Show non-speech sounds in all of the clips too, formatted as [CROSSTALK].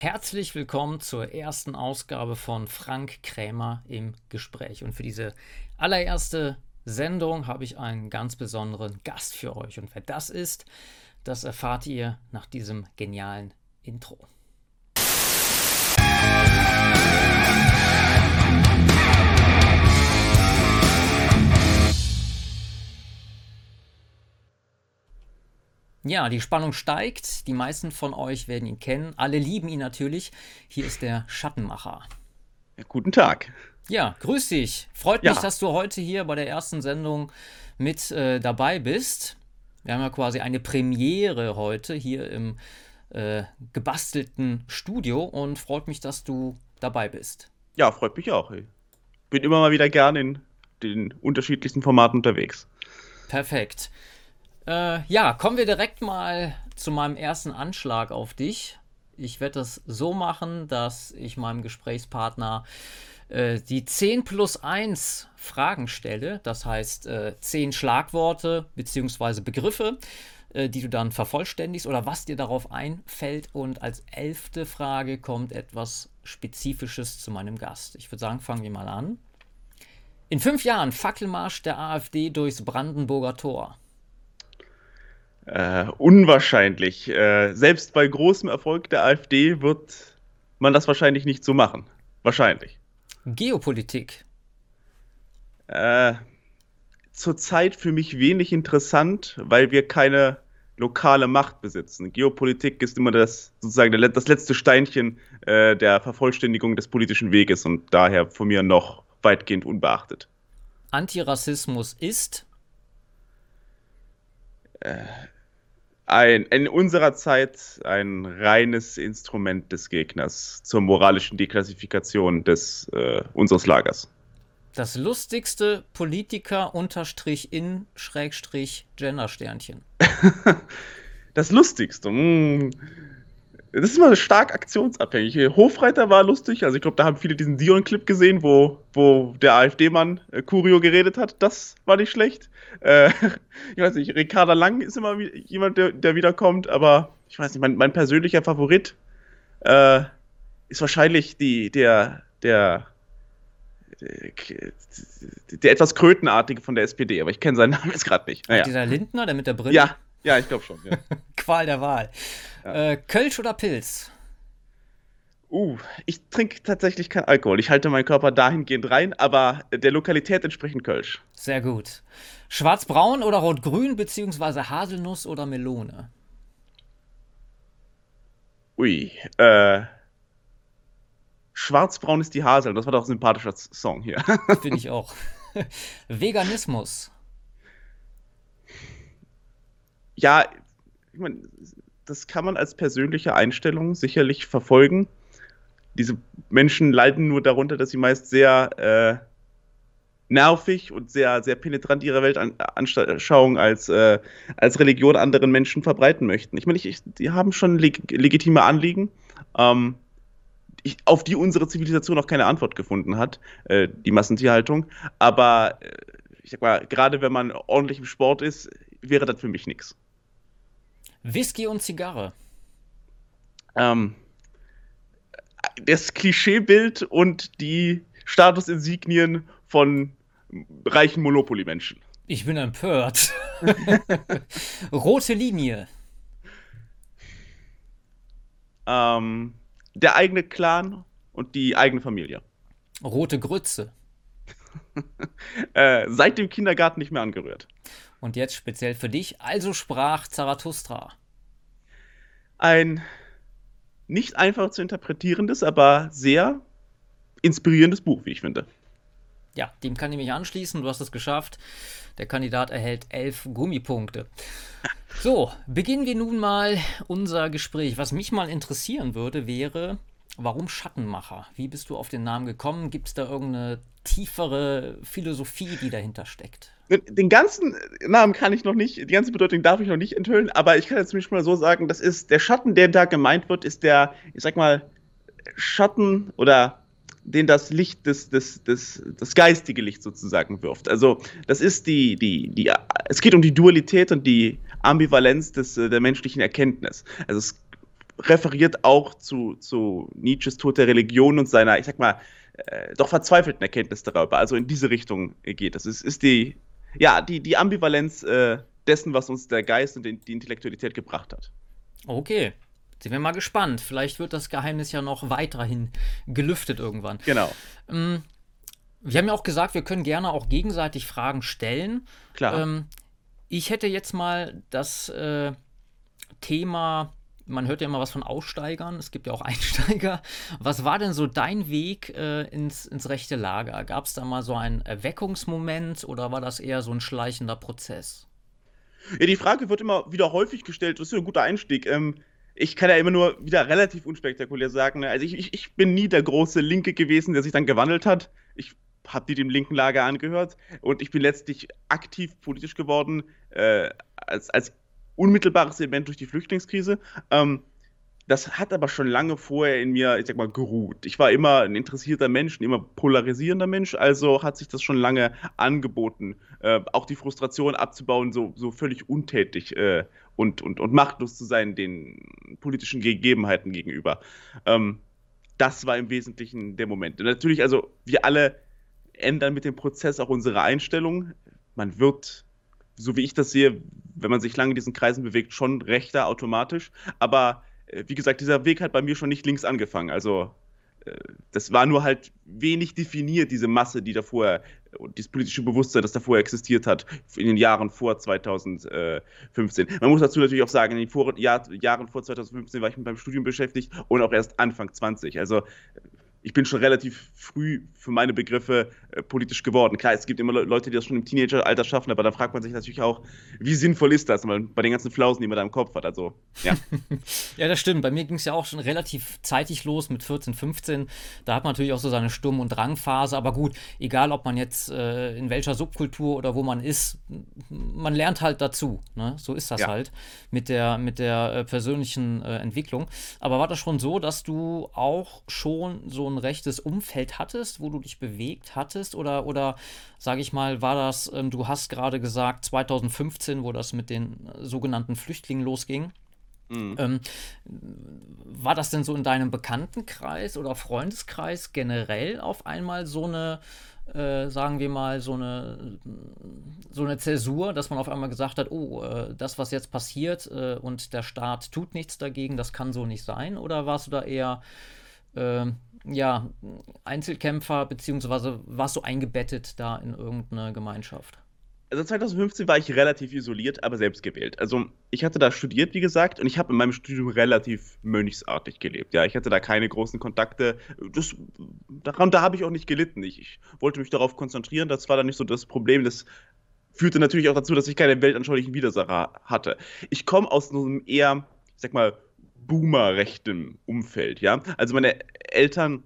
Herzlich willkommen zur ersten Ausgabe von Frank Krämer im Gespräch. Und für diese allererste Sendung habe ich einen ganz besonderen Gast für euch. Und wer das ist, das erfahrt ihr nach diesem genialen Intro. Ja, die Spannung steigt. Die meisten von euch werden ihn kennen. Alle lieben ihn natürlich. Hier ist der Schattenmacher. Ja, guten Tag. Ja, grüß dich. Freut ja. mich, dass du heute hier bei der ersten Sendung mit äh, dabei bist. Wir haben ja quasi eine Premiere heute hier im äh, gebastelten Studio und freut mich, dass du dabei bist. Ja, freut mich auch. Ich bin immer mal wieder gern in den unterschiedlichsten Formaten unterwegs. Perfekt. Äh, ja, kommen wir direkt mal zu meinem ersten Anschlag auf dich. Ich werde das so machen, dass ich meinem Gesprächspartner äh, die 10 plus 1 Fragen stelle. Das heißt, äh, 10 Schlagworte bzw. Begriffe, äh, die du dann vervollständigst oder was dir darauf einfällt. Und als elfte Frage kommt etwas Spezifisches zu meinem Gast. Ich würde sagen, fangen wir mal an. In fünf Jahren Fackelmarsch der AfD durchs Brandenburger Tor. Äh, unwahrscheinlich. Äh, selbst bei großem Erfolg der AfD wird man das wahrscheinlich nicht so machen. Wahrscheinlich. Geopolitik. Äh, zurzeit für mich wenig interessant, weil wir keine lokale Macht besitzen. Geopolitik ist immer das sozusagen das letzte Steinchen äh, der Vervollständigung des politischen Weges und daher von mir noch weitgehend unbeachtet. Antirassismus ist äh, ein, in unserer Zeit ein reines Instrument des Gegners zur moralischen Deklassifikation des, äh, unseres Lagers. Das lustigste Politiker unterstrich in Schrägstrich Gendersternchen. [LAUGHS] das lustigste. Mh. Das ist immer stark aktionsabhängig. Hofreiter war lustig, also ich glaube, da haben viele diesen Dion-Clip gesehen, wo, wo der AfD-Mann äh, Curio geredet hat. Das war nicht schlecht. Äh, [LAUGHS] ich weiß nicht, Ricarda Lang ist immer jemand, der, der wiederkommt, aber ich weiß nicht, mein, mein persönlicher Favorit äh, ist wahrscheinlich die, der, der, der, der, etwas Krötenartige von der SPD, aber ich kenne seinen Namen jetzt gerade nicht. Naja. Dieser Lindner, der mit der Brille? Ja, ja, ich glaube schon. Ja. [LAUGHS] Qual der Wahl. Ja. Äh, Kölsch oder Pilz? Uh, ich trinke tatsächlich keinen Alkohol. Ich halte meinen Körper dahingehend rein, aber der Lokalität entsprechend Kölsch. Sehr gut. Schwarz-braun oder rot-grün, beziehungsweise Haselnuss oder Melone? Ui, äh. Schwarz-braun ist die Hasel. Das war doch ein sympathischer Song hier. [LAUGHS] Finde ich auch. [LAUGHS] Veganismus. Ja, ich meine, das kann man als persönliche Einstellung sicherlich verfolgen. Diese Menschen leiden nur darunter, dass sie meist sehr äh, nervig und sehr, sehr penetrant ihre Weltanschauung als, äh, als Religion anderen Menschen verbreiten möchten. Ich meine, ich, ich, die haben schon leg legitime Anliegen, ähm, ich, auf die unsere Zivilisation noch keine Antwort gefunden hat, äh, die Massentierhaltung. Aber äh, ich sag mal, gerade wenn man ordentlich im Sport ist, wäre das für mich nichts. Whisky und Zigarre. Ähm, das Klischeebild und die Statusinsignien von reichen Monopoly-Menschen. Ich bin empört. [LAUGHS] Rote Linie. Ähm, der eigene Clan und die eigene Familie. Rote Grütze. [LAUGHS] äh, seit dem Kindergarten nicht mehr angerührt. Und jetzt speziell für dich, also sprach Zarathustra. Ein nicht einfach zu interpretierendes, aber sehr inspirierendes Buch, wie ich finde. Ja, dem kann ich mich anschließen. Du hast es geschafft. Der Kandidat erhält elf Gummipunkte. So, beginnen wir nun mal unser Gespräch. Was mich mal interessieren würde, wäre, warum Schattenmacher? Wie bist du auf den Namen gekommen? Gibt es da irgendeine tiefere Philosophie, die dahinter steckt? Den ganzen Namen kann ich noch nicht, die ganze Bedeutung darf ich noch nicht enthüllen, aber ich kann jetzt zumindest mal so sagen, das ist der Schatten, der da gemeint wird, ist der, ich sag mal, Schatten oder den das Licht des, des, des, das geistige Licht sozusagen wirft. Also das ist die, die, die, es geht um die Dualität und die Ambivalenz des, der menschlichen Erkenntnis. Also es referiert auch zu, zu Nietzsches Tod der Religion und seiner, ich sag mal, äh, doch verzweifelten Erkenntnis darüber. Also in diese Richtung geht das. Es ist die, ja, die, die Ambivalenz äh, dessen, was uns der Geist und die, die Intellektualität gebracht hat. Okay. Sind wir mal gespannt. Vielleicht wird das Geheimnis ja noch weiterhin gelüftet irgendwann. Genau. Ähm, wir haben ja auch gesagt, wir können gerne auch gegenseitig Fragen stellen. Klar. Ähm, ich hätte jetzt mal das äh, Thema, man hört ja immer was von Aussteigern, es gibt ja auch [LAUGHS] Einsteiger. Was war denn so dein Weg äh, ins, ins rechte Lager? Gab es da mal so einen Erweckungsmoment oder war das eher so ein schleichender Prozess? Ja, die Frage wird immer wieder häufig gestellt, das ist ja ein guter Einstieg. Ähm, ich kann ja immer nur wieder relativ unspektakulär sagen. Ne? Also ich, ich, ich, bin nie der große Linke gewesen, der sich dann gewandelt hat. Ich habe die dem linken Lager angehört und ich bin letztlich aktiv politisch geworden äh, als, als unmittelbares Event durch die Flüchtlingskrise. Ähm, das hat aber schon lange vorher in mir, ich sag mal, geruht. Ich war immer ein interessierter Mensch, ein immer polarisierender Mensch, also hat sich das schon lange angeboten, äh, auch die Frustration abzubauen, so, so völlig untätig äh, und, und, und machtlos zu sein den politischen Gegebenheiten gegenüber. Ähm, das war im Wesentlichen der Moment. Und natürlich, also wir alle ändern mit dem Prozess auch unsere Einstellung. Man wird, so wie ich das sehe, wenn man sich lange in diesen Kreisen bewegt, schon rechter automatisch. Aber äh, wie gesagt, dieser Weg hat bei mir schon nicht links angefangen. Also äh, das war nur halt wenig definiert, diese Masse, die davor, dieses politische Bewusstsein, das davor existiert hat, in den Jahren vor 2015. Man muss dazu natürlich auch sagen, in den vor, Jahr, Jahren vor 2015 war ich mit meinem Studium beschäftigt und auch erst Anfang 20. Also ich bin schon relativ früh für meine Begriffe äh, politisch geworden. Klar, es gibt immer Leute, die das schon im Teenageralter schaffen, aber da fragt man sich natürlich auch, wie sinnvoll ist das bei den ganzen Flausen, die man da im Kopf hat. Also, ja. [LAUGHS] ja, das stimmt. Bei mir ging es ja auch schon relativ zeitig los mit 14, 15. Da hat man natürlich auch so seine Sturm- und Drangphase. Aber gut, egal ob man jetzt äh, in welcher Subkultur oder wo man ist, man lernt halt dazu. Ne? So ist das ja. halt mit der, mit der äh, persönlichen äh, Entwicklung. Aber war das schon so, dass du auch schon so ein rechtes Umfeld hattest, wo du dich bewegt hattest? Oder, oder sage ich mal, war das, ähm, du hast gerade gesagt, 2015, wo das mit den äh, sogenannten Flüchtlingen losging? Mhm. Ähm, war das denn so in deinem Bekanntenkreis oder Freundeskreis generell auf einmal so eine, äh, sagen wir mal, so eine, so eine Zäsur, dass man auf einmal gesagt hat, oh, äh, das, was jetzt passiert äh, und der Staat tut nichts dagegen, das kann so nicht sein? Oder warst du da eher ähm, ja, Einzelkämpfer, beziehungsweise warst du eingebettet da in irgendeine Gemeinschaft? Also 2015 war ich relativ isoliert, aber selbst gewählt. Also ich hatte da studiert, wie gesagt, und ich habe in meinem Studium relativ mönchsartig gelebt. Ja, ich hatte da keine großen Kontakte. Das, daran, da habe ich auch nicht gelitten. Ich, ich wollte mich darauf konzentrieren. Das war dann nicht so das Problem. Das führte natürlich auch dazu, dass ich keine weltanschaulichen Widersacher hatte. Ich komme aus einem eher, ich sag mal, boomer-rechtem Umfeld, ja. Also meine Eltern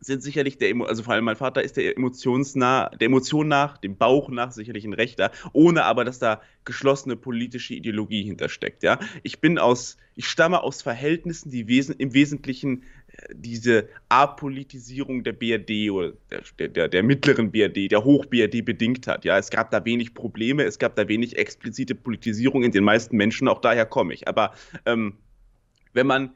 sind sicherlich der, also vor allem mein Vater ist der emotionsnah, der Emotion nach, dem Bauch nach sicherlich ein Rechter, ohne aber, dass da geschlossene politische Ideologie hintersteckt, ja. Ich bin aus, ich stamme aus Verhältnissen, die wesen, im Wesentlichen äh, diese Apolitisierung der BRD oder der, der, der mittleren BRD, der Hoch-BRD bedingt hat. Ja, es gab da wenig Probleme, es gab da wenig explizite Politisierung in den meisten Menschen, auch daher komme ich. Aber ähm, wenn man,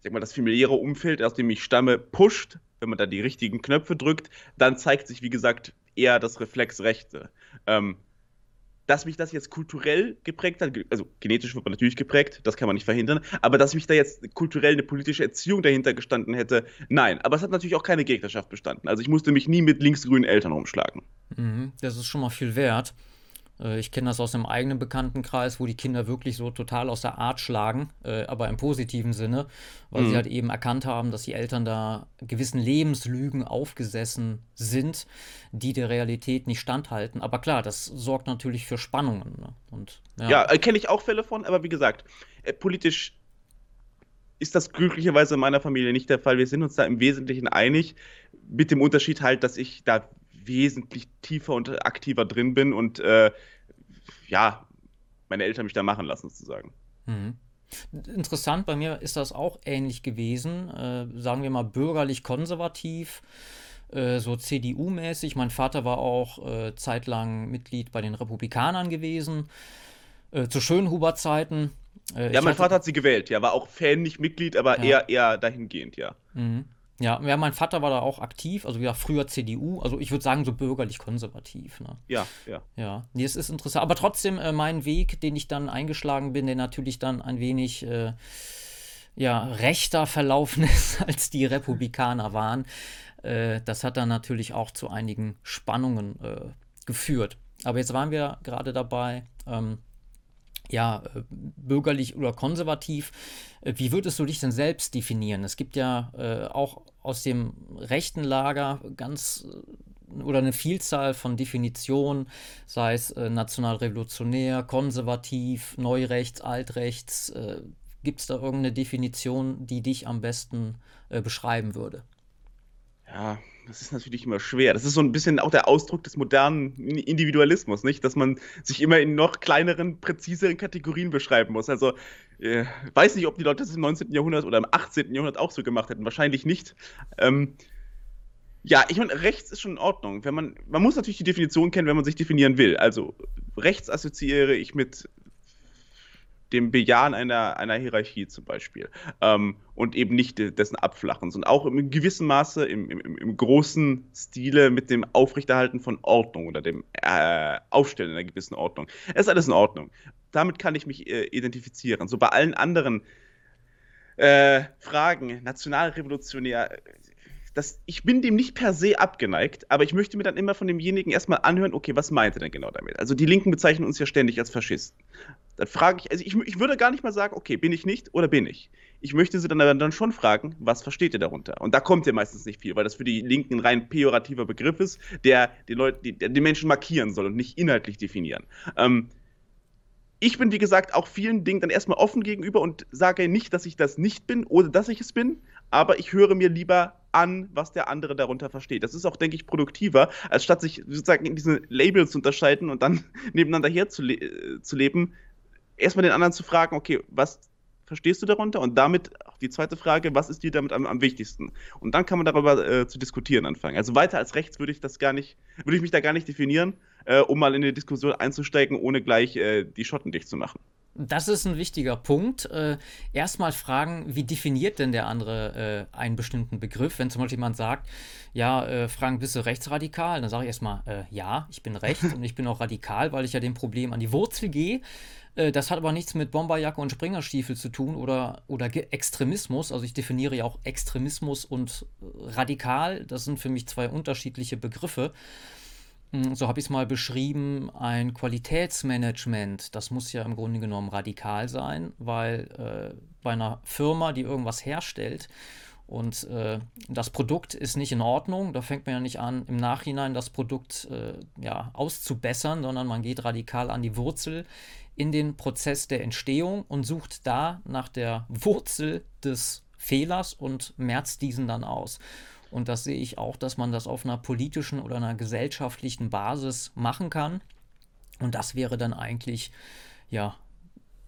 sag mal, das familiäre Umfeld, aus dem ich stamme, pusht, wenn man da die richtigen Knöpfe drückt, dann zeigt sich, wie gesagt, eher das Reflexrechte. Ähm, dass mich das jetzt kulturell geprägt hat, also genetisch wird man natürlich geprägt, das kann man nicht verhindern, aber dass mich da jetzt kulturell eine politische Erziehung dahinter gestanden hätte, nein. Aber es hat natürlich auch keine Gegnerschaft bestanden. Also ich musste mich nie mit linksgrünen Eltern rumschlagen. Mhm, das ist schon mal viel wert. Äh, ich kenne das aus einem eigenen Bekanntenkreis, wo die Kinder wirklich so total aus der Art schlagen, äh, aber im positiven Sinne, weil mhm. sie halt eben erkannt haben, dass die Eltern da gewissen Lebenslügen aufgesessen sind, die der Realität nicht standhalten. Aber klar, das sorgt natürlich für Spannungen. Ne? Und, ja, ja äh, kenne ich auch Fälle von, aber wie gesagt, äh, politisch ist das glücklicherweise in meiner Familie nicht der Fall. Wir sind uns da im Wesentlichen einig, mit dem Unterschied halt, dass ich da wesentlich tiefer und aktiver drin bin und äh, ja, meine Eltern mich da machen lassen, sozusagen. Mhm. Interessant, bei mir ist das auch ähnlich gewesen. Äh, sagen wir mal bürgerlich-konservativ, äh, so CDU-mäßig. Mein Vater war auch äh, zeitlang Mitglied bei den Republikanern gewesen. Äh, zu Schönhuber-Zeiten Äh, ja, mein Vater hat sie gewählt, ja, war auch Fan, nicht Mitglied, aber ja. eher, eher dahingehend, ja. Mhm. Ja, ja, mein Vater war da auch aktiv, also wieder früher CDU, also ich würde sagen so bürgerlich-konservativ. Ne? Ja, ja. Ja, nee, es ist interessant. Aber trotzdem, äh, mein Weg, den ich dann eingeschlagen bin, der natürlich dann ein wenig äh, ja, rechter verlaufen [LAUGHS] ist, als die Republikaner waren, äh, das hat dann natürlich auch zu einigen Spannungen äh, geführt. Aber jetzt waren wir gerade dabei, ähm, ja, äh, bürgerlich oder konservativ. Äh, wie würdest du dich denn selbst definieren? Es gibt ja äh, auch aus dem rechten Lager ganz äh, oder eine Vielzahl von Definitionen, sei es äh, nationalrevolutionär, konservativ, neurechts, altrechts. Äh, Gibt es da irgendeine Definition, die dich am besten beschreiben würde? Ja, das ist natürlich immer schwer. Das ist so ein bisschen auch der Ausdruck des modernen Individualismus, nicht? Dass man sich immer in noch kleineren, präziseren Kategorien beschreiben muss. Also, äh, weiß nicht, ob die Leute das im 19. Jahrhundert oder im 18. Jahrhundert auch so gemacht hätten. Wahrscheinlich nicht. Ähm, ja, ich meine, rechts ist schon in Ordnung. Wenn man, man muss natürlich die Definition kennen, wenn man sich definieren will. Also, rechts assoziiere ich mit dem Bejahen einer, einer Hierarchie zum Beispiel ähm, und eben nicht dessen Abflachen, sondern auch im gewissen Maße, im, im, im großen Stile mit dem Aufrechterhalten von Ordnung oder dem äh, Aufstellen einer gewissen Ordnung. Es ist alles in Ordnung. Damit kann ich mich äh, identifizieren. So bei allen anderen äh, Fragen, nationalrevolutionär, das, ich bin dem nicht per se abgeneigt, aber ich möchte mir dann immer von demjenigen erstmal anhören, okay, was meint er denn genau damit? Also die Linken bezeichnen uns ja ständig als Faschisten. Dann frage ich, also ich, ich würde gar nicht mal sagen, okay, bin ich nicht oder bin ich? Ich möchte sie dann, dann schon fragen, was versteht ihr darunter? Und da kommt ja meistens nicht viel, weil das für die Linken ein rein pejorativer Begriff ist, der die Leute, die, die Menschen markieren soll und nicht inhaltlich definieren. Ähm, ich bin, wie gesagt, auch vielen Dingen dann erstmal offen gegenüber und sage nicht, dass ich das nicht bin oder dass ich es bin, aber ich höre mir lieber an, was der andere darunter versteht. Das ist auch, denke ich, produktiver, als statt sich sozusagen in diesen Labels zu unterscheiden und dann [LAUGHS] nebeneinander herzuleben, äh, zu erstmal den anderen zu fragen, okay, was verstehst du darunter? Und damit auch die zweite Frage, was ist dir damit am, am wichtigsten? Und dann kann man darüber äh, zu diskutieren anfangen. Also weiter als rechts würde ich das gar nicht, würde ich mich da gar nicht definieren, äh, um mal in eine Diskussion einzusteigen, ohne gleich äh, die Schotten dicht zu machen. Das ist ein wichtiger Punkt. Äh, erstmal fragen, wie definiert denn der andere äh, einen bestimmten Begriff? Wenn zum Beispiel jemand sagt, ja, äh, Frank, bist du rechtsradikal? Dann sage ich erstmal, ja, ich bin rechts [LAUGHS] und ich bin auch radikal, weil ich ja dem Problem an die Wurzel gehe. Äh, das hat aber nichts mit Bomberjacke und Springerstiefel zu tun oder, oder Extremismus. Also ich definiere ja auch Extremismus und äh, radikal. Das sind für mich zwei unterschiedliche Begriffe. Hm, so habe ich es mal beschrieben, ein Qualitätsmanagement, das muss ja im Grunde genommen radikal sein, weil äh, bei einer Firma, die irgendwas herstellt und äh, das Produkt ist nicht in Ordnung, da fängt man ja nicht an, im Nachhinein das Produkt äh, ja, auszubessern, sondern man geht radikal an die Wurzel in den Prozess der Entstehung und sucht da nach der Wurzel des Fehlers und merzt diesen dann aus. Und das sehe ich auch, dass man das auf einer politischen oder einer gesellschaftlichen Basis machen kann. Und das wäre dann eigentlich, ja,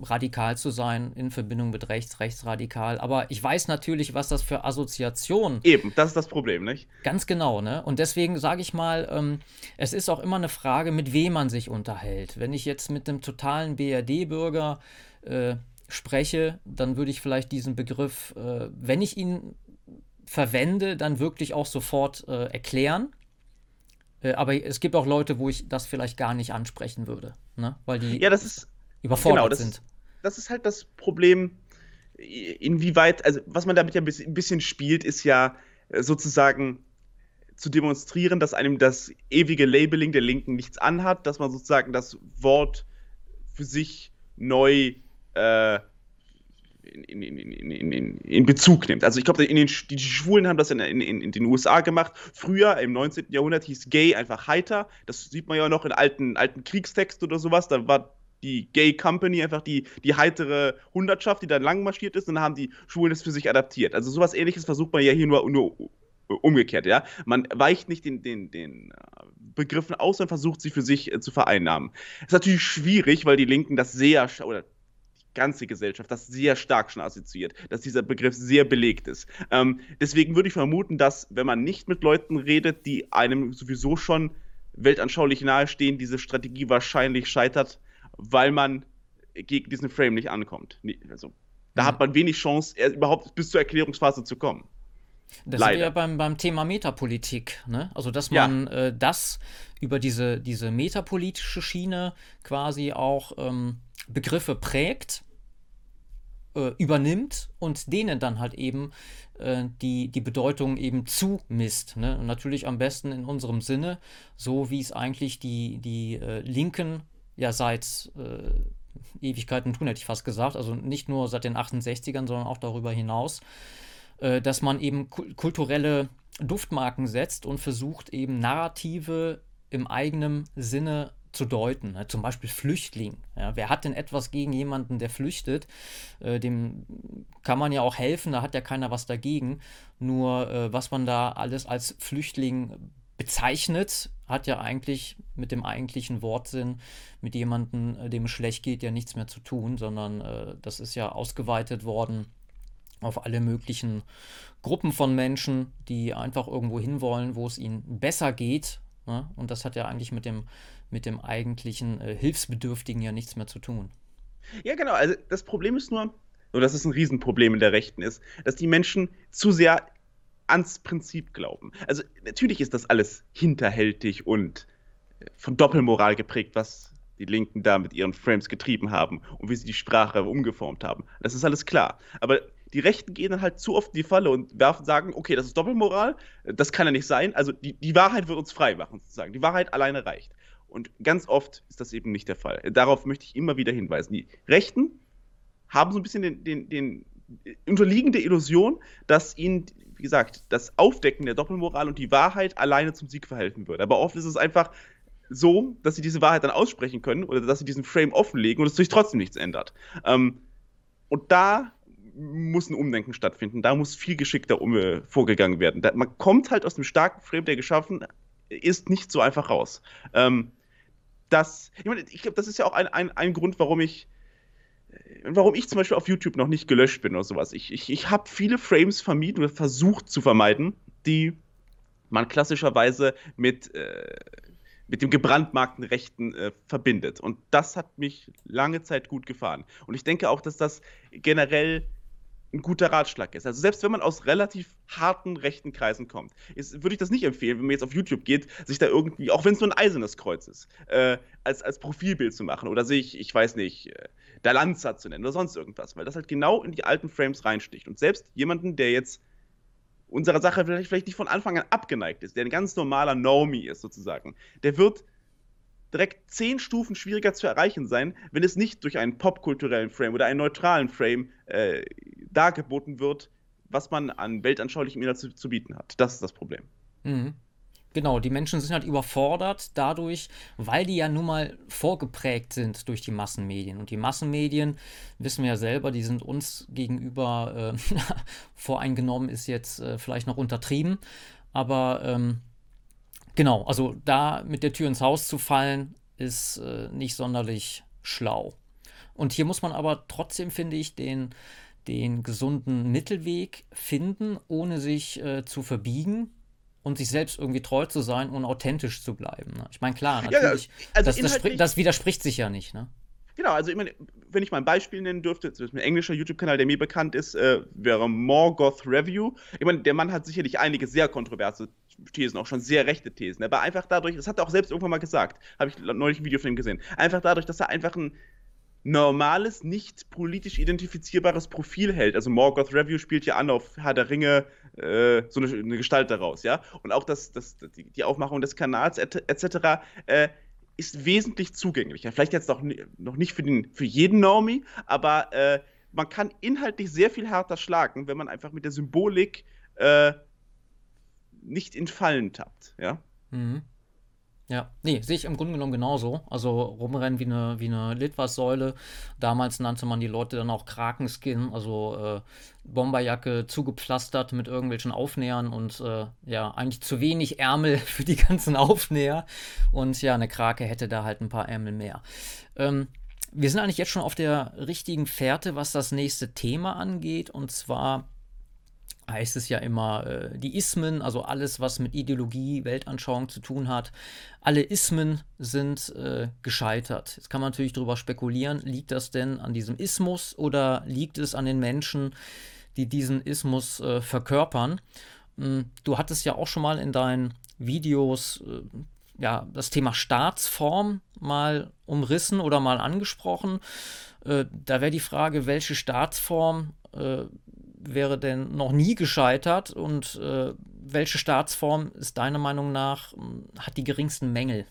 radikal zu sein in Verbindung mit rechts, rechtsradikal. Aber ich weiß natürlich, was das für Assoziationen. Eben, das ist das Problem, nicht? Ganz genau, ne? Und deswegen sage ich mal, ähm, es ist auch immer eine Frage, mit wem man sich unterhält. Wenn ich jetzt mit einem totalen BRD-Bürger äh, spreche, dann würde ich vielleicht diesen Begriff, äh, wenn ich ihn verwende, dann wirklich auch sofort äh, erklären. Äh, aber es gibt auch Leute, wo ich das vielleicht gar nicht ansprechen würde, ne? weil die ja, das ist, überfordert genau, das sind. Das ist halt das Problem, inwieweit, also was man damit ja ein bisschen spielt, ist ja äh, sozusagen zu demonstrieren, dass einem das ewige Labeling der Linken nichts anhat, dass man sozusagen das Wort für sich neu äh, in, in, in, in, Bezug nimmt. Also ich glaube, die Schwulen haben das in, in, den USA gemacht. Früher, im 19. Jahrhundert, hieß gay einfach heiter. Das sieht man ja noch in alten, alten Kriegstexten oder sowas. Da war die Gay Company einfach die, die heitere Hundertschaft, die dann lang marschiert ist, und dann haben die Schwulen das für sich adaptiert. Also sowas ähnliches versucht man ja hier nur, nur umgekehrt, ja. Man weicht nicht den, den, den äh, Begriffen aus, sondern versucht sie für sich äh, zu vereinnahmen. Ist natürlich schwierig, weil die Linken das sehr, oder ganze Gesellschaft das sehr stark schon assoziiert, dass dieser Begriff sehr belegt ist. Ähm, deswegen würde ich vermuten, dass wenn man nicht mit Leuten redet, die einem sowieso schon weltanschaulich nahestehen, diese Strategie wahrscheinlich scheitert, weil man gegen diesen Frame nicht ankommt. Also, da mhm. hat man wenig Chance, überhaupt bis zur Erklärungsphase zu kommen. Das Leider. sind wir ja beim, beim Thema Metapolitik. Ne? Also, dass man ja. äh, das über diese, diese metapolitische Schiene quasi auch ähm, Begriffe prägt, äh, übernimmt und denen dann halt eben äh, die, die Bedeutung eben zumisst. Ne? Und natürlich am besten in unserem Sinne, so wie es eigentlich die, die äh, Linken ja seit äh, Ewigkeiten tun, hätte ich fast gesagt. Also nicht nur seit den 68ern, sondern auch darüber hinaus äh, dass man eben kulturelle Duftmarken setzt und versucht eben Narrative im eigenen Sinne zu deuten. Ne? Zum Beispiel Flüchtling. Ja, wer hat denn etwas gegen jemanden, der flüchtet? Äh, dem kann man ja auch helfen, da hat ja keiner was dagegen. Nur äh, was man da alles als Flüchtling bezeichnet, hat ja eigentlich mit dem eigentlichen Wortsinn, mit jemandem, äh, dem es schlecht geht, ja nichts mehr zu tun, sondern äh, das ist ja ausgeweitet worden auf alle möglichen Gruppen von Menschen, die einfach irgendwo hinwollen, wo es ihnen besser geht. Ne? Und das hat ja eigentlich mit dem, mit dem eigentlichen äh, Hilfsbedürftigen ja nichts mehr zu tun. Ja, genau. Also das Problem ist nur, und das ist ein Riesenproblem in der Rechten ist, dass die Menschen zu sehr ans Prinzip glauben. Also natürlich ist das alles hinterhältig und äh, von Doppelmoral geprägt, was die Linken da mit ihren Frames getrieben haben und wie sie die Sprache umgeformt haben. Das ist alles klar. Aber die Rechten gehen dann halt zu oft in die Falle und werfen, sagen, okay, das ist Doppelmoral, das kann ja nicht sein. Also die, die Wahrheit wird uns frei machen, sozusagen. Die Wahrheit alleine reicht. Und ganz oft ist das eben nicht der Fall. Darauf möchte ich immer wieder hinweisen. Die Rechten haben so ein bisschen den, den, den unterliegende Illusion, dass ihnen, wie gesagt, das Aufdecken der Doppelmoral und die Wahrheit alleine zum Sieg verhelfen wird. Aber oft ist es einfach so, dass sie diese Wahrheit dann aussprechen können oder dass sie diesen Frame offenlegen und es sich trotzdem nichts ändert. Ähm, und da muss ein Umdenken stattfinden. Da muss viel geschickter um, äh, vorgegangen werden. Da, man kommt halt aus dem starken Frame, der geschaffen ist, nicht so einfach raus. Ähm, das, ich meine, ich glaube, das ist ja auch ein, ein, ein Grund, warum ich, warum ich zum Beispiel auf YouTube noch nicht gelöscht bin oder sowas. Ich, ich, ich habe viele Frames vermieden oder versucht zu vermeiden, die man klassischerweise mit, äh, mit dem gebrandmarkten Rechten äh, verbindet. Und das hat mich lange Zeit gut gefahren. Und ich denke auch, dass das generell ein guter Ratschlag ist. Also selbst wenn man aus relativ harten rechten Kreisen kommt, ist, würde ich das nicht empfehlen, wenn man jetzt auf YouTube geht, sich da irgendwie, auch wenn es nur ein eisernes Kreuz ist, äh, als, als Profilbild zu machen oder sich, ich weiß nicht, äh, der Lanza zu nennen oder sonst irgendwas, weil das halt genau in die alten Frames reinsticht. Und selbst jemanden, der jetzt unserer Sache vielleicht, vielleicht nicht von Anfang an abgeneigt ist, der ein ganz normaler Normie ist sozusagen, der wird direkt zehn Stufen schwieriger zu erreichen sein, wenn es nicht durch einen popkulturellen Frame oder einen neutralen Frame äh, dargeboten wird, was man an weltanschaulichem Inhalt zu, zu bieten hat. Das ist das Problem. Mhm. Genau, die Menschen sind halt überfordert dadurch, weil die ja nun mal vorgeprägt sind durch die Massenmedien. Und die Massenmedien, wissen wir ja selber, die sind uns gegenüber äh, [LAUGHS] voreingenommen, ist jetzt äh, vielleicht noch untertrieben. Aber ähm, genau, also da mit der Tür ins Haus zu fallen, ist äh, nicht sonderlich schlau. Und hier muss man aber trotzdem, finde ich, den, den gesunden Mittelweg finden, ohne sich äh, zu verbiegen und sich selbst irgendwie treu zu sein und authentisch zu bleiben. Ne? Ich meine, klar, natürlich, ja, also das, das, das, widerspricht sich ja nicht. Ne? Genau, also ich meine, wenn ich mal ein Beispiel nennen dürfte, das ist ein englischer YouTube-Kanal, der mir bekannt ist, äh, wäre Morgoth Review. Ich meine, der Mann hat sicherlich einige sehr kontroverse Thesen, auch schon sehr rechte Thesen, aber einfach dadurch, das hat er auch selbst irgendwann mal gesagt, habe ich neulich ein Video von ihm gesehen, einfach dadurch, dass er einfach ein normales, nicht politisch identifizierbares Profil hält. Also Morgoth Review spielt ja an auf Herr der Ringe, äh, so eine, eine, Gestalt daraus, ja. Und auch das, das, die, die Aufmachung des Kanals etc. Äh, ist wesentlich zugänglicher. Vielleicht jetzt noch, noch nicht für, den, für jeden Normie, aber äh, man kann inhaltlich sehr viel härter schlagen, wenn man einfach mit der Symbolik äh, nicht in Fallen tappt, ja. Mhm. Ja, nee, sehe ich im Grunde genommen genauso. Also rumrennen wie eine, wie eine Litwas-Säule. Damals nannte man die Leute dann auch Krakenskin, also äh, Bomberjacke zugepflastert mit irgendwelchen Aufnähern und äh, ja, eigentlich zu wenig Ärmel [LAUGHS] für die ganzen Aufnäher. Und ja, eine Krake hätte da halt ein paar Ärmel mehr. Ähm, wir sind eigentlich jetzt schon auf der richtigen Fährte, was das nächste Thema angeht. Und zwar heißt es ja immer, äh, die Ismen, also alles, was mit Ideologie, Weltanschauung zu tun hat, alle Ismen sind äh, gescheitert. Jetzt kann man natürlich darüber spekulieren, liegt das denn an diesem Ismus oder liegt es an den Menschen, die diesen Ismus äh, verkörpern? Hm, du hattest ja auch schon mal in deinen Videos äh, ja, das Thema Staatsform mal umrissen oder mal angesprochen. Äh, da wäre die Frage, welche Staatsform äh, wäre denn noch nie gescheitert und äh, welche Staatsform ist deiner Meinung nach, hm, hat die geringsten Mängel?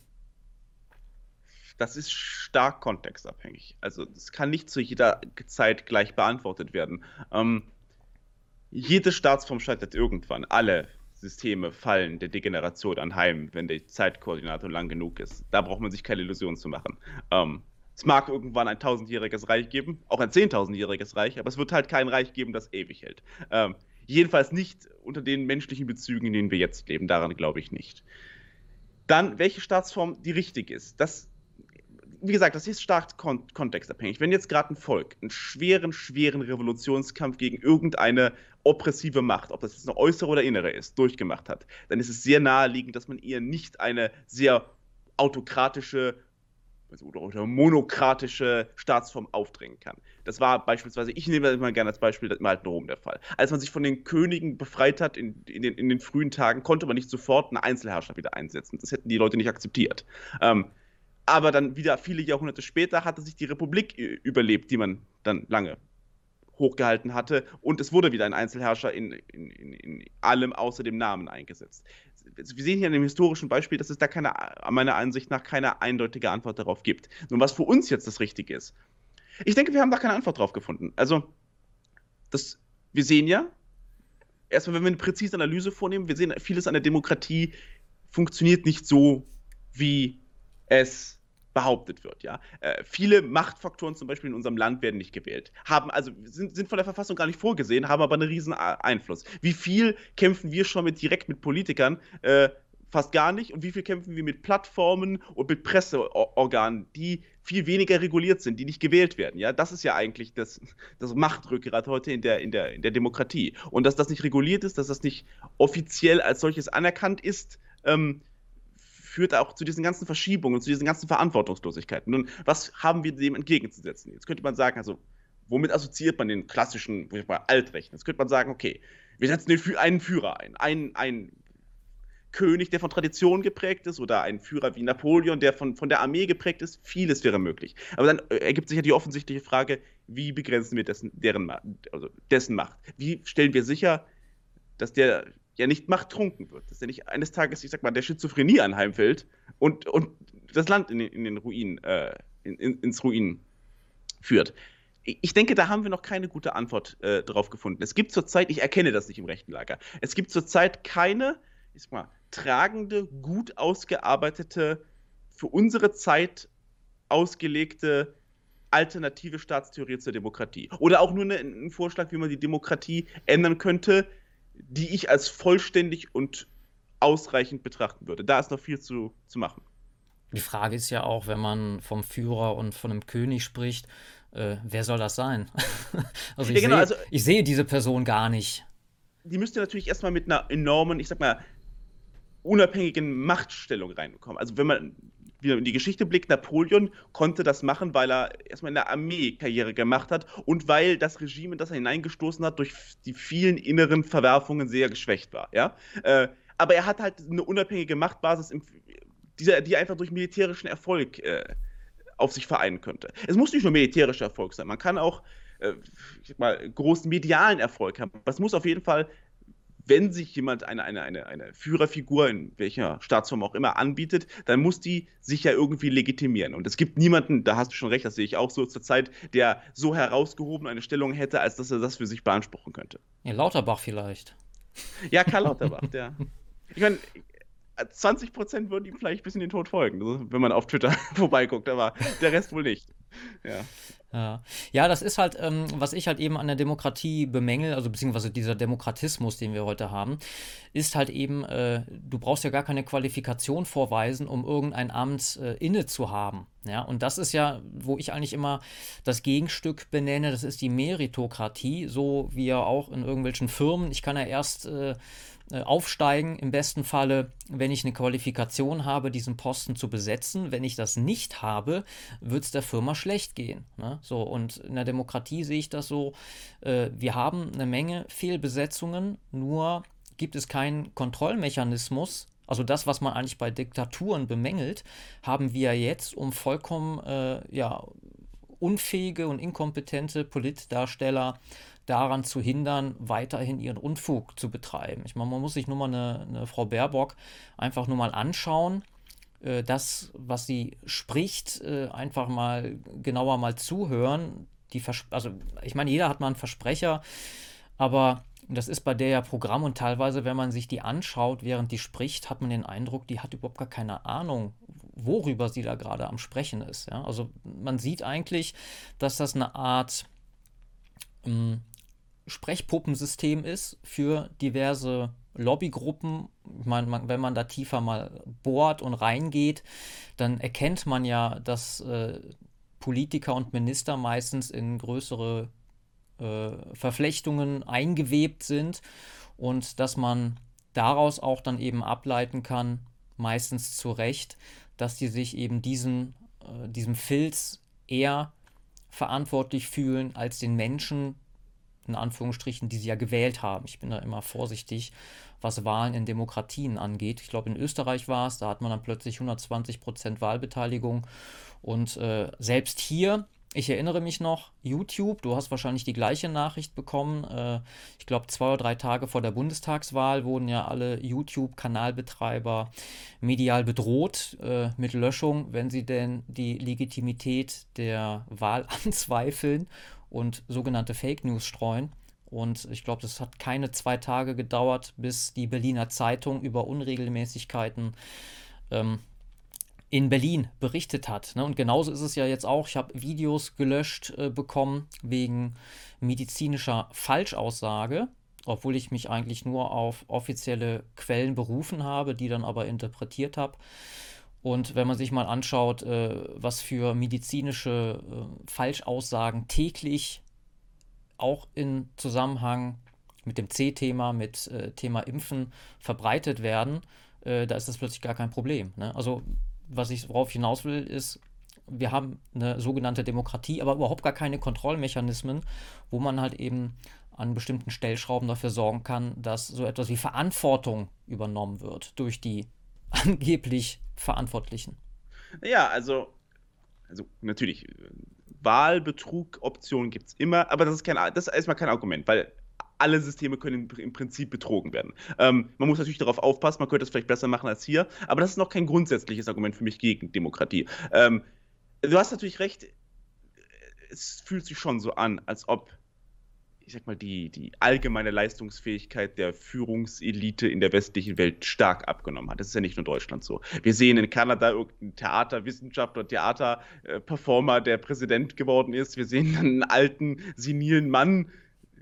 Das ist stark kontextabhängig. Also das kann nicht zu jeder Zeit gleich beantwortet werden. Ähm, jede Staatsform scheitert irgendwann. Alle Systeme fallen der Degeneration anheim, wenn der Zeitkoordinator lang genug ist. Da braucht man sich keine Illusionen zu machen. Ähm, es mag irgendwann ein tausendjähriges Reich geben, auch ein zehntausendjähriges Reich, aber es wird halt kein Reich geben, das ewig hält. Ähm, jedenfalls nicht unter den menschlichen Bezügen, in denen wir jetzt leben. Daran glaube ich nicht. Dann, welche Staatsform die richtig ist. Das, wie gesagt, das ist stark kon kontextabhängig. Wenn jetzt gerade ein Volk einen schweren, schweren Revolutionskampf gegen irgendeine oppressive Macht, ob das jetzt eine äußere oder innere ist, durchgemacht hat, dann ist es sehr naheliegend, dass man ihr nicht eine sehr autokratische oder, oder monokratische Staatsform aufdrängen kann. Das war beispielsweise, ich nehme das immer gerne als Beispiel im alten Rom der Fall. Als man sich von den Königen befreit hat in, in, den, in den frühen Tagen, konnte man nicht sofort einen Einzelherrscher wieder einsetzen. Das hätten die Leute nicht akzeptiert. Ähm, aber dann wieder viele Jahrhunderte später hatte sich die Republik überlebt, die man dann lange hochgehalten hatte. Und es wurde wieder ein Einzelherrscher in, in, in, in allem außer dem Namen eingesetzt. Wir sehen hier in dem historischen Beispiel, dass es da keine, meiner Ansicht nach keine eindeutige Antwort darauf gibt. Nun, was für uns jetzt das Richtige ist. Ich denke, wir haben da keine Antwort drauf gefunden. Also, das, wir sehen ja, erstmal, wenn wir eine präzise Analyse vornehmen, wir sehen, vieles an der Demokratie funktioniert nicht so, wie es behauptet wird. Ja? Äh, viele Machtfaktoren zum Beispiel in unserem Land werden nicht gewählt, haben also sind, sind von der Verfassung gar nicht vorgesehen, haben aber einen riesen Einfluss. Wie viel kämpfen wir schon mit direkt mit Politikern? Äh, fast gar nicht. Und wie viel kämpfen wir mit Plattformen und mit Presseorganen, die viel weniger reguliert sind, die nicht gewählt werden. Ja, das ist ja eigentlich das, das Machtrückgrat heute in der, in, der, in der Demokratie. Und dass das nicht reguliert ist, dass das nicht offiziell als solches anerkannt ist, ähm, führt auch zu diesen ganzen Verschiebungen, zu diesen ganzen Verantwortungslosigkeiten. Nun, was haben wir dem entgegenzusetzen? Jetzt könnte man sagen, also, womit assoziiert man den klassischen, ich mal, Altrechten? Jetzt könnte man sagen, okay, wir setzen einen Führer ein, einen, einen König, der von Tradition geprägt ist, oder einen Führer wie Napoleon, der von, von der Armee geprägt ist. Vieles wäre möglich. Aber dann äh, ergibt sich ja die offensichtliche Frage, wie begrenzen wir dessen, deren, also dessen Macht? Wie stellen wir sicher, dass der ja nicht machttrunken wird, dass er nicht eines Tages, ich sag mal, der Schizophrenie anheimfällt und, und das Land in, in den Ruin, äh, in, in, ins Ruin führt. Ich denke, da haben wir noch keine gute Antwort äh, drauf gefunden. Es gibt zurzeit, ich erkenne das nicht im rechten Lager, es gibt zurzeit keine, ich sag mal, tragende, gut ausgearbeitete, für unsere Zeit ausgelegte alternative Staatstheorie zur Demokratie. Oder auch nur eine, ein Vorschlag, wie man die Demokratie ändern könnte, die ich als vollständig und ausreichend betrachten würde. Da ist noch viel zu, zu machen. Die Frage ist ja auch, wenn man vom Führer und von einem König spricht, äh, wer soll das sein? [LAUGHS] also, ich ja, genau, sehe, also ich sehe diese Person gar nicht. Die müsste natürlich erstmal mit einer enormen, ich sag mal, unabhängigen Machtstellung reinkommen. Also wenn man wieder in die Geschichte blickt, Napoleon konnte das machen, weil er erstmal in der Armee Karriere gemacht hat und weil das Regime, in das er hineingestoßen hat, durch die vielen inneren Verwerfungen sehr geschwächt war. Ja? Äh, aber er hat halt eine unabhängige Machtbasis, die, einfach durch militärischen Erfolg äh, auf sich vereinen könnte. Es muss nicht nur militärischer Erfolg sein, man kann auch äh, mal, großen medialen Erfolg haben. Es muss auf jeden Fall wenn sich jemand eine, eine, eine, eine Führerfigur in welcher Staatsform auch immer anbietet, dann muss die sich ja irgendwie legitimieren. Und es gibt niemanden, da hast du schon recht, das sehe ich auch so zur Zeit, der so herausgehoben eine Stellung hätte, als dass er das für sich beanspruchen könnte. Ja, Lauterbach vielleicht. Ja, Karl Lauterbach, der. Ich meine, 20 Prozent würden ihm vielleicht bis in den Tod folgen, wenn man auf Twitter [LAUGHS] vorbeiguckt, aber der Rest wohl nicht. Ja. Ja. ja, das ist halt, ähm, was ich halt eben an der Demokratie bemängel, also beziehungsweise dieser Demokratismus, den wir heute haben, ist halt eben, äh, du brauchst ja gar keine Qualifikation vorweisen, um irgendein Amt äh, inne zu haben. Ja, und das ist ja, wo ich eigentlich immer das Gegenstück benenne, das ist die Meritokratie, so wie ja auch in irgendwelchen Firmen. Ich kann ja erst äh, aufsteigen, im besten Falle, wenn ich eine Qualifikation habe, diesen Posten zu besetzen. Wenn ich das nicht habe, wird es der Firma schlecht gehen. Ne? So, und in der Demokratie sehe ich das so, äh, wir haben eine Menge Fehlbesetzungen, nur gibt es keinen Kontrollmechanismus, also das, was man eigentlich bei Diktaturen bemängelt, haben wir jetzt, um vollkommen äh, ja, unfähige und inkompetente Politdarsteller daran zu hindern, weiterhin ihren Unfug zu betreiben. Ich meine, man muss sich nur mal eine, eine Frau Baerbock einfach nur mal anschauen, äh, das, was sie spricht, äh, einfach mal genauer mal zuhören. Die also ich meine, jeder hat mal einen Versprecher, aber das ist bei der ja Programm und teilweise, wenn man sich die anschaut, während die spricht, hat man den Eindruck, die hat überhaupt gar keine Ahnung, worüber sie da gerade am Sprechen ist. Ja? Also man sieht eigentlich, dass das eine Art ähm, Sprechpuppensystem ist für diverse Lobbygruppen. Ich meine, wenn man da tiefer mal bohrt und reingeht, dann erkennt man ja, dass äh, Politiker und Minister meistens in größere äh, Verflechtungen eingewebt sind und dass man daraus auch dann eben ableiten kann, meistens zu Recht, dass die sich eben diesen, äh, diesem Filz eher verantwortlich fühlen als den Menschen, in Anführungsstrichen, die sie ja gewählt haben. Ich bin da immer vorsichtig, was Wahlen in Demokratien angeht. Ich glaube, in Österreich war es, da hat man dann plötzlich 120 Prozent Wahlbeteiligung. Und äh, selbst hier, ich erinnere mich noch, YouTube, du hast wahrscheinlich die gleiche Nachricht bekommen. Äh, ich glaube, zwei oder drei Tage vor der Bundestagswahl wurden ja alle YouTube-Kanalbetreiber medial bedroht äh, mit Löschung, wenn sie denn die Legitimität der Wahl [LAUGHS] anzweifeln und sogenannte Fake News streuen. Und ich glaube, das hat keine zwei Tage gedauert, bis die Berliner Zeitung über Unregelmäßigkeiten ähm, in Berlin berichtet hat. Ne? Und genauso ist es ja jetzt auch. Ich habe Videos gelöscht äh, bekommen wegen medizinischer Falschaussage, obwohl ich mich eigentlich nur auf offizielle Quellen berufen habe, die dann aber interpretiert habe. Und wenn man sich mal anschaut, äh, was für medizinische äh, Falschaussagen täglich auch in Zusammenhang mit dem C-Thema, mit äh, Thema Impfen verbreitet werden, da ist das plötzlich gar kein Problem. Ne? Also was ich worauf hinaus will, ist, wir haben eine sogenannte Demokratie, aber überhaupt gar keine Kontrollmechanismen, wo man halt eben an bestimmten Stellschrauben dafür sorgen kann, dass so etwas wie Verantwortung übernommen wird durch die angeblich Verantwortlichen. Ja, also, also natürlich, Wahlbetrug, Optionen gibt es immer, aber das ist, kein, das ist erstmal kein Argument, weil alle Systeme können im, Prinzip betrogen werden. Ähm, man muss natürlich darauf aufpassen, man könnte es vielleicht besser machen als hier, aber das ist noch kein grundsätzliches Argument für mich gegen Demokratie. Ähm, du hast natürlich recht, es fühlt sich schon so an, als ob ich sag mal, die, die allgemeine Leistungsfähigkeit der Führungselite in der westlichen Welt stark abgenommen hat. Das ist ja nicht nur Deutschland so. Wir sehen in Kanada irgendeinen Theaterwissenschaftler, Theaterperformer, der Präsident geworden ist. Wir sehen einen alten, senilen Mann,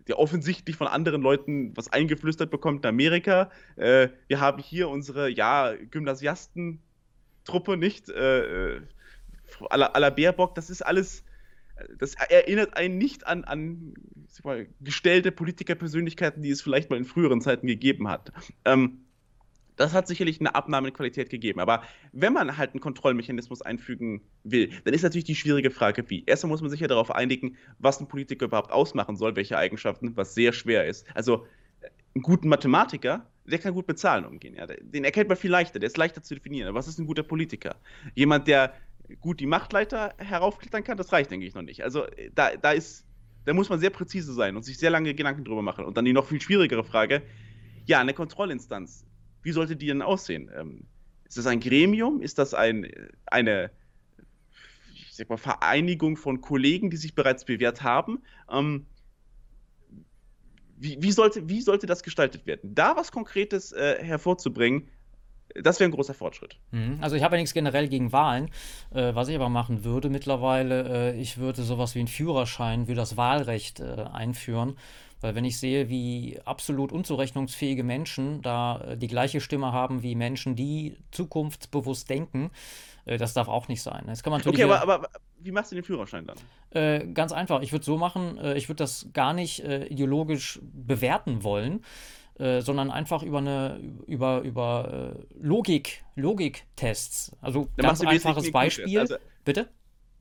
der offensichtlich von anderen Leuten was eingeflüstert bekommt in Amerika. Äh, wir haben hier unsere, ja, Gymnasiastentruppe, nicht? Äh, äh à la Baerbock, das ist alles das erinnert einen nicht an, an mal, gestellte Politikerpersönlichkeiten, die es vielleicht mal in früheren Zeiten gegeben hat. Ähm, das hat sicherlich eine Abnahme in Qualität gegeben. Aber wenn man halt einen Kontrollmechanismus einfügen will, dann ist natürlich die schwierige Frage, wie. Erstmal muss man sich ja darauf einigen, was ein Politiker überhaupt ausmachen soll, welche Eigenschaften, was sehr schwer ist. Also einen guten Mathematiker, der kann gut bezahlen umgehen. Ja. Den erkennt man viel leichter, der ist leichter zu definieren. Aber was ist ein guter Politiker? Jemand, der gut die Machtleiter heraufklettern kann, das reicht, denke ich, noch nicht. Also da, da ist, da muss man sehr präzise sein und sich sehr lange Gedanken drüber machen. Und dann die noch viel schwierigere Frage: Ja, eine Kontrollinstanz. Wie sollte die denn aussehen? Ähm, ist das ein Gremium? Ist das ein, eine ich sag mal, Vereinigung von Kollegen, die sich bereits bewährt haben? Ähm, wie, wie, sollte, wie sollte das gestaltet werden? Da was Konkretes äh, hervorzubringen, das wäre ein großer Fortschritt. Mhm. Also ich habe ja nichts generell gegen Wahlen. Äh, was ich aber machen würde mittlerweile, äh, ich würde sowas wie einen Führerschein, wie das Wahlrecht äh, einführen. Weil wenn ich sehe, wie absolut unzurechnungsfähige Menschen da äh, die gleiche Stimme haben wie Menschen, die zukunftsbewusst denken, äh, das darf auch nicht sein. Das kann man natürlich. Okay, aber, aber wie machst du den Führerschein dann? Äh, ganz einfach. Ich würde so machen, ich würde das gar nicht ideologisch bewerten wollen. Äh, sondern einfach über eine über, über äh, Logik, Logiktests. Also dann ganz einfaches Beispiel. Also, Bitte?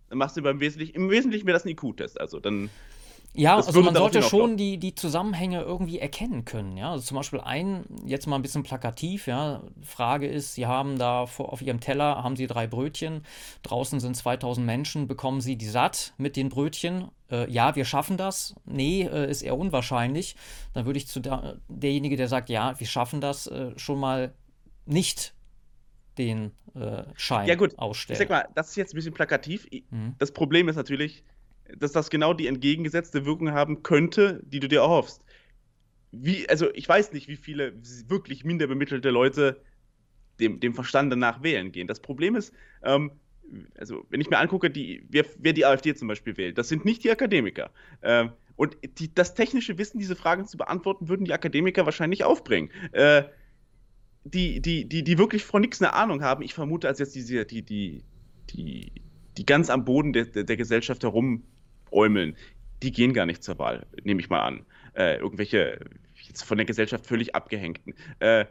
Dann machst du beim Wesentlichen, im Wesentlichen wäre das ein IQ-Test. Also dann ja, das also man sollte schon die, die Zusammenhänge irgendwie erkennen können. Ja? Also zum Beispiel ein, jetzt mal ein bisschen plakativ, ja, Frage ist, Sie haben da vor, auf Ihrem Teller, haben Sie drei Brötchen, draußen sind 2000 Menschen, bekommen Sie die satt mit den Brötchen? Äh, ja, wir schaffen das. Nee, äh, ist eher unwahrscheinlich. Dann würde ich zu der, derjenige, der sagt, ja, wir schaffen das, äh, schon mal nicht den äh, Schein ja, gut. ausstellen. Ich sag mal, das ist jetzt ein bisschen plakativ. Mhm. Das Problem ist natürlich, dass das genau die entgegengesetzte Wirkung haben könnte, die du dir erhoffst. Wie, also ich weiß nicht, wie viele wirklich minder bemittelte Leute dem, dem Verstand danach wählen gehen. Das Problem ist, ähm, also wenn ich mir angucke, die, wer, wer, die AfD zum Beispiel wählt, das sind nicht die Akademiker. Ähm, und die, das technische Wissen, diese Fragen zu beantworten, würden die Akademiker wahrscheinlich aufbringen. Äh, die, die, die, die wirklich von nichts eine Ahnung haben, ich vermute, als jetzt diese, die, die, die, die ganz am Boden der, der, Gesellschaft herum äumeln, die gehen gar nicht zur Wahl, nehme ich mal an. Äh, irgendwelche jetzt von der Gesellschaft völlig abgehängten. Äh,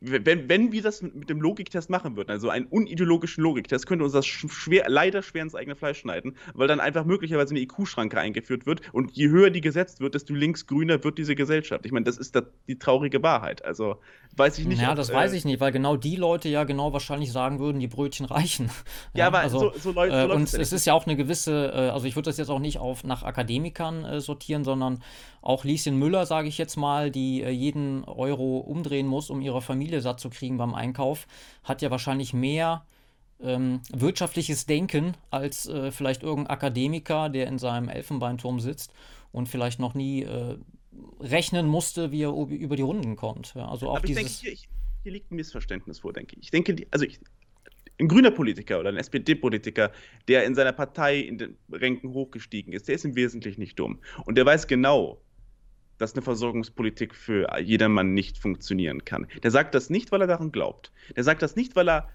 wenn, wenn wir das mit dem Logiktest machen würden, also einen unideologischen Logiktest, könnte uns das schwer, leider schwer ins eigene Fleisch schneiden, weil dann einfach möglicherweise eine IQ-Schranke eingeführt wird und je höher die gesetzt wird, desto linksgrüner wird diese Gesellschaft. Ich meine, das ist die traurige Wahrheit. Also weiß ich nicht. Ja, das äh, weiß ich nicht, weil genau die Leute ja genau wahrscheinlich sagen würden, die Brötchen reichen. ja, [LAUGHS] ja, aber also, so, so, Leute, so äh, Und es ist ja auch eine gewisse, äh, also ich würde das jetzt auch nicht auf nach Akademikern äh, sortieren, sondern auch Lieschen Müller, sage ich jetzt mal, die äh, jeden Euro umdrehen muss, um ihre Familie satt zu kriegen beim Einkauf, hat ja wahrscheinlich mehr ähm, wirtschaftliches Denken als äh, vielleicht irgendein Akademiker, der in seinem Elfenbeinturm sitzt und vielleicht noch nie äh, rechnen musste, wie er über die Runden kommt. Ja, also auch Aber ich dieses denke, hier, hier, liegt ein Missverständnis vor, denke ich. Ich denke, also ich, ein grüner Politiker oder ein SPD-Politiker, der in seiner Partei in den Ränken hochgestiegen ist, der ist im Wesentlichen nicht dumm. Und der weiß genau, dass eine Versorgungspolitik für jedermann nicht funktionieren kann. Der sagt das nicht, weil er daran glaubt. Der sagt das nicht, weil er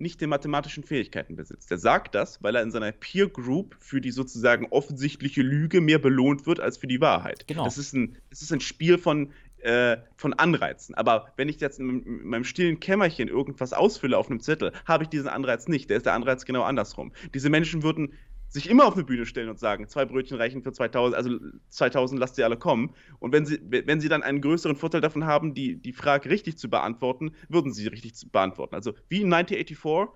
nicht die mathematischen Fähigkeiten besitzt. Der sagt das, weil er in seiner Peer Group für die sozusagen offensichtliche Lüge mehr belohnt wird als für die Wahrheit. Genau. Das ist ein, das ist ein Spiel von, äh, von Anreizen. Aber wenn ich jetzt in, in meinem stillen Kämmerchen irgendwas ausfülle auf einem Zettel, habe ich diesen Anreiz nicht. Der ist der Anreiz genau andersrum. Diese Menschen würden sich immer auf eine Bühne stellen und sagen, zwei Brötchen reichen für 2000, also 2000 lasst sie alle kommen. Und wenn sie, wenn sie dann einen größeren Vorteil davon haben, die, die Frage richtig zu beantworten, würden sie richtig beantworten. Also wie in 1984,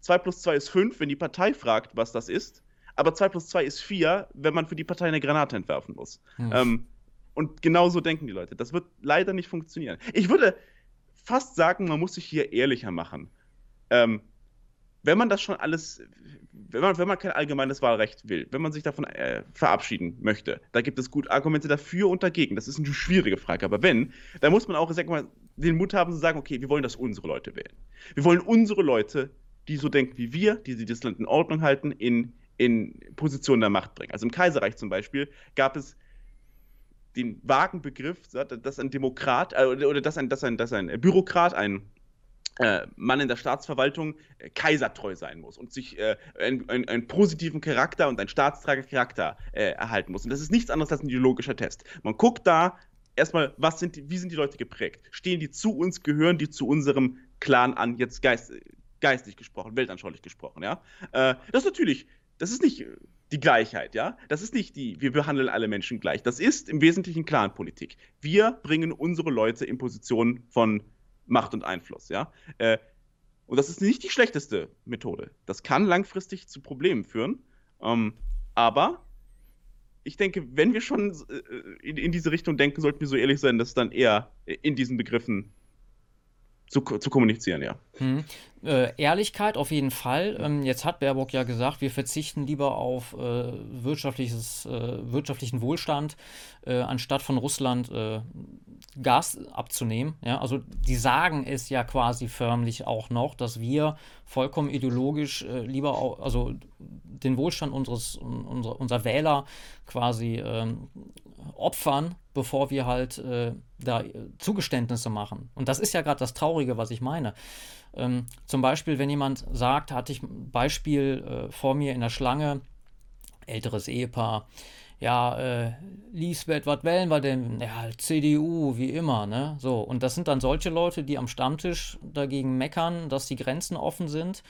2 plus 2 ist 5, wenn die Partei fragt, was das ist. Aber 2 plus 2 ist 4, wenn man für die Partei eine Granate entwerfen muss. Hm. Ähm, und genau so denken die Leute. Das wird leider nicht funktionieren. Ich würde fast sagen, man muss sich hier ehrlicher machen. Ähm, wenn man das schon alles, wenn man, wenn man kein allgemeines Wahlrecht will, wenn man sich davon äh, verabschieden möchte, da gibt es gut Argumente dafür und dagegen. Das ist eine schwierige Frage. Aber wenn, dann muss man auch sag mal, den Mut haben zu sagen, okay, wir wollen, dass unsere Leute wählen. Wir wollen unsere Leute, die so denken wie wir, die, die das Land in Ordnung halten, in, in Positionen der Macht bringen. Also im Kaiserreich zum Beispiel gab es den vagen Begriff, dass ein Demokrat äh, oder dass ein, dass ein, dass ein Bürokrat, ein Mann in der Staatsverwaltung äh, kaisertreu sein muss und sich äh, einen, einen, positiven Charakter und einen staatstragenden Charakter äh, erhalten muss. Und das ist nichts anderes als ein ideologischer Test. Man guckt da erstmal, was sind die, wie sind die Leute geprägt? Stehen die zu uns, gehören die zu unserem Clan an, jetzt geist, geistig gesprochen, weltanschaulich gesprochen, ja? Äh, das ist natürlich, das ist nicht die Gleichheit, ja? Das ist nicht die, wir behandeln alle Menschen gleich. Das ist im Wesentlichen Clanpolitik. Wir bringen unsere Leute in Positionen von Macht und Einfluss, ja. Äh, und das ist nicht die schlechteste Methode. Das kann langfristig zu Problemen führen. Ähm, aber ich denke, wenn wir schon äh, in, in, diese Richtung denken, sollten wir so ehrlich sein, dass dann eher in diesen Begriffen zu, zu kommunizieren, ja. Hm. Äh, Ehrlichkeit auf jeden Fall. Ähm, jetzt hat Baerbock ja gesagt, wir verzichten lieber auf äh, wirtschaftliches, äh, wirtschaftlichen Wohlstand, äh, anstatt von Russland äh, Gas abzunehmen. Ja? Also die sagen es ja quasi förmlich auch noch, dass wir vollkommen ideologisch äh, lieber auch, also den Wohlstand unseres, unser, unserer Wähler quasi ähm, opfern, bevor wir halt da Zugeständnisse machen. Und das ist ja gerade das Traurige, was ich meine. Ähm, zum Beispiel, wenn jemand sagt, hatte ich ein Beispiel äh, vor mir in der Schlange, älteres Ehepaar, ja, äh, Lisbeth, was wählen wir denn? Ja, CDU, wie immer, ne? So, und das sind dann solche Leute, die am Stammtisch dagegen meckern, dass die Grenzen offen sind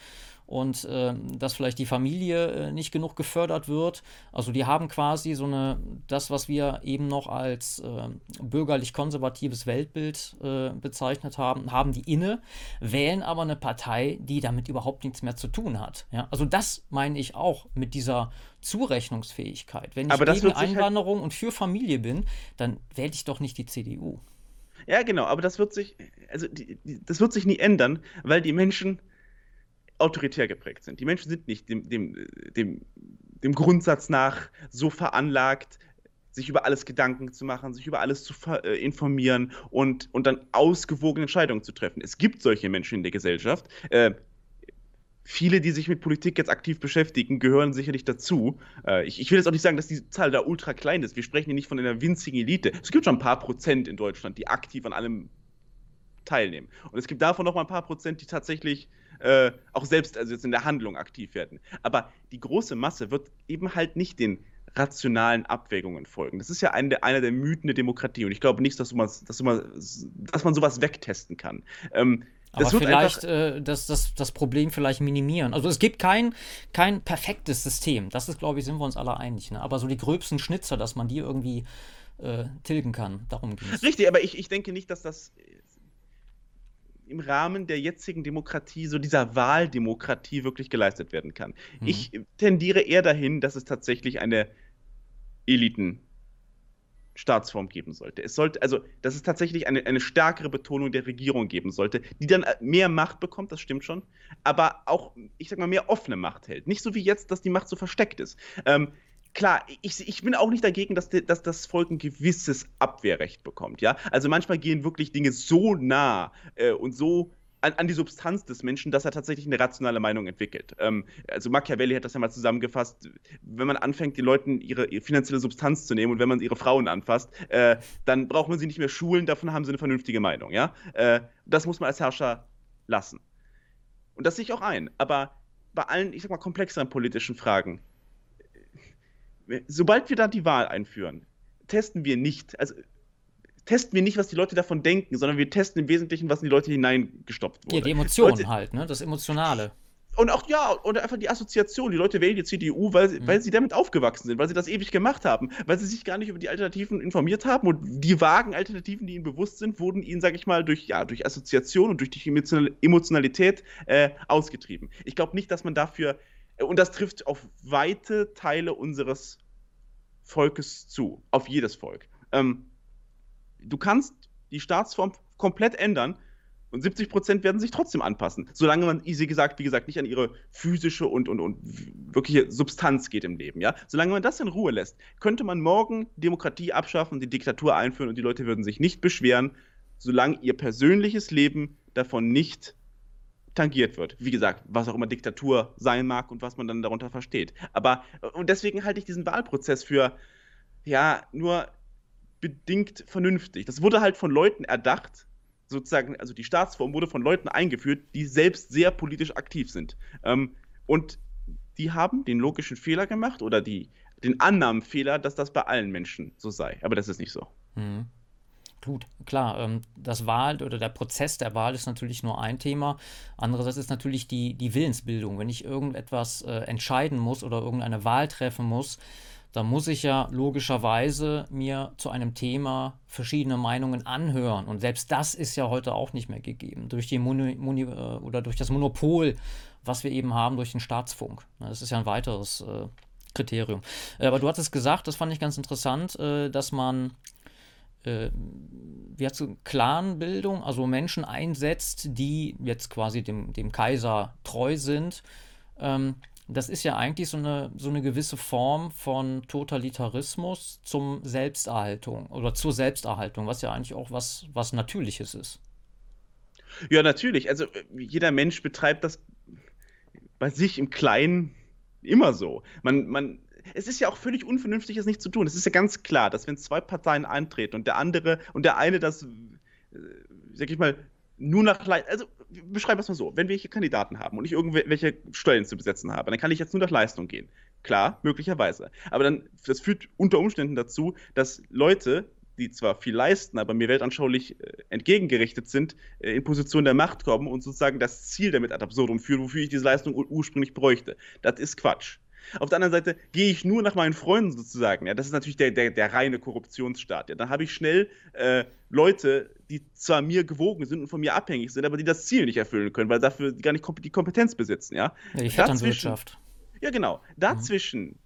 und äh, dass vielleicht die Familie äh, nicht genug gefördert wird. Also die haben quasi so eine, das, was wir eben noch als äh, bürgerlich-konservatives Weltbild bezeichnet haben, haben die inne, wählen aber eine Partei, die damit überhaupt nichts mehr zu tun hat. Ja? Also das meine ich auch mit dieser Zurechnungsfähigkeit. Wenn ich gegen Einwanderung halt und für Familie bin, dann wähle ich doch nicht die CDU. Ja, genau, aber das wird sich, also die, die, das wird sich nie ändern, weil die Menschen autoritär geprägt sind. Die Menschen sind nicht dem, dem, dem, dem Grundsatz nach so veranlagt, sich über alles Gedanken zu machen, sich über alles zu äh, informieren und, und dann ausgewogene Entscheidungen zu treffen. Es gibt solche Menschen in der Gesellschaft. Äh, viele, die sich mit Politik jetzt aktiv beschäftigen, gehören sicherlich dazu. Äh, ich, ich, will jetzt auch nicht sagen, dass die Zahl da ultra klein ist. Wir sprechen hier nicht von einer winzigen Elite. Es gibt schon ein paar Prozent in Deutschland, die aktiv an allem teilnehmen. Und es gibt davon noch mal ein paar Prozent, die tatsächlich äh, auch selbst also jetzt in der Handlung aktiv werden. Aber die große Masse wird eben halt nicht den rationalen Abwägungen folgen. Das ist ja ein, einer der Mythen der Demokratie und ich glaube nicht, dass, mal, dass, mal, dass man sowas wegtesten kann. Ähm, aber vielleicht äh, das, das, das Problem vielleicht minimieren. Also es gibt kein, kein perfektes System. Das ist, glaube ich, sind wir uns alle einig. Ne? Aber so die gröbsten Schnitzer, dass man die irgendwie äh, tilgen kann, darum geht es. Richtig, aber ich, ich denke nicht, dass das im Rahmen der jetzigen Demokratie, so dieser Wahldemokratie wirklich geleistet werden kann. Mhm. Ich tendiere eher dahin, dass es tatsächlich eine Eliten-Staatsform geben sollte. Es sollte, also, dass es tatsächlich eine, eine stärkere Betonung der Regierung geben sollte, die dann mehr Macht bekommt, das stimmt schon, aber auch, ich sag mal, mehr offene Macht hält. Nicht so wie jetzt, dass die Macht so versteckt ist. Ähm, klar, ich, ich bin auch nicht dagegen, dass, dass das Volk ein gewisses Abwehrrecht bekommt, ja. Also manchmal gehen wirklich Dinge so nah äh, und so an, an, die Substanz des Menschen, dass er tatsächlich eine rationale Meinung entwickelt. Ähm, also Machiavelli hat das ja mal zusammengefasst, wenn man anfängt, den Leuten ihre, ihre finanzielle Substanz zu nehmen und wenn man ihre Frauen anfasst, äh, dann braucht man sie nicht mehr schulen, davon haben sie eine vernünftige Meinung, ja. Äh, das muss man als Herrscher lassen. Und das sehe ich auch ein. Aber bei allen, ich sag mal, komplexeren politischen Fragen sobald wir dann die Wahl einführen, testen wir nicht, also testen wir nicht, was die Leute davon denken, sondern wir testen im Wesentlichen, was in die Leute hineingestopft wurde. Ja, die Emotionen Leute, halt, ne? Das Emotionale. Und auch, ja, oder einfach die Assoziation. Die Leute wählen die CDU, weil, mhm. weil sie damit aufgewachsen sind, weil sie das ewig gemacht haben, weil sie sich gar nicht über die Alternativen informiert haben und die vagen Alternativen, die ihnen bewusst sind, wurden ihnen, sag ich mal, durch, ja, durch Assoziation und durch die Emotionalität äh, ausgetrieben. Ich glaube nicht, dass man dafür und das trifft auf weite Teile unseres Volkes zu, auf jedes Volk. Ähm, du kannst die Staatsform komplett ändern und 70 Prozent werden sich trotzdem anpassen, solange man, wie gesagt, wie gesagt, nicht an ihre physische und, und, und wirkliche Substanz geht im Leben. Ja? Solange man das in Ruhe lässt, könnte man morgen Demokratie abschaffen, die Diktatur einführen und die Leute würden sich nicht beschweren, solange ihr persönliches Leben davon nicht tangiert wird. Wie gesagt, was auch immer Diktatur sein mag und was man dann darunter versteht. Aber und deswegen halte ich diesen Wahlprozess für ja nur bedingt vernünftig. Das wurde halt von Leuten erdacht, sozusagen, also die Staatsform wurde von Leuten eingeführt, die selbst sehr politisch aktiv sind. Ähm, und die haben den logischen Fehler gemacht oder die, den Annahmenfehler, dass das bei allen Menschen so sei. Aber das ist nicht so. Mhm. Gut, klar, ähm, das Wahl oder der Prozess der Wahl ist natürlich nur ein Thema. Andererseits ist natürlich die, die Willensbildung. Wenn ich irgendetwas äh, entscheiden muss oder irgendeine Wahl treffen muss, dann muss ich ja logischerweise mir zu einem Thema verschiedene Meinungen anhören. Und selbst das ist ja heute auch nicht mehr gegeben. Durch die Moni, Moni, äh, oder durch das Monopol, was wir eben haben durch den Staatsfunk. Das ist ja ein weiteres äh, Kriterium. Aber du hattest gesagt, das fand ich ganz interessant, dass man äh, wie hast du, Clanbildung, also Menschen einsetzt, die jetzt quasi dem, dem Kaiser treu sind. Ähm, das ist ja eigentlich so eine, so eine gewisse Form von Totalitarismus zum Selbsterhaltung oder zur Selbsterhaltung, was ja eigentlich auch was, was Natürliches ist. Ja, natürlich. Also jeder Mensch betreibt das bei sich im Kleinen immer so. Man, man, es ist ja auch völlig unvernünftig, es nicht zu tun. Es ist ja ganz klar, dass wenn zwei Parteien eintreten und der andere und der eine das, äh, sag ich mal, nur nach Leistung, also beschreiben wir es mal so, wenn wir hier Kandidaten haben und ich irgendwelche Stellen zu besetzen habe, dann kann ich jetzt nur nach Leistung gehen. Klar, möglicherweise. Aber dann, das führt unter Umständen dazu, dass Leute, die zwar viel leisten, aber mir weltanschaulich äh, entgegengerichtet sind, äh, in Position der Macht kommen und sozusagen das Ziel damit ad absurdum führen, wofür ich diese Leistung ursprünglich bräuchte. Das ist Quatsch. Auf der anderen Seite gehe ich nur nach meinen Freunden sozusagen. Ja, das ist natürlich der, der, der reine Korruptionsstaat. Ja, dann habe ich schnell äh, Leute, die zwar mir gewogen sind und von mir abhängig sind, aber die das Ziel nicht erfüllen können, weil dafür gar nicht die Kompetenz besitzen. Ja, die Vetternwirtschaft. Ja, genau. Dazwischen. Mhm.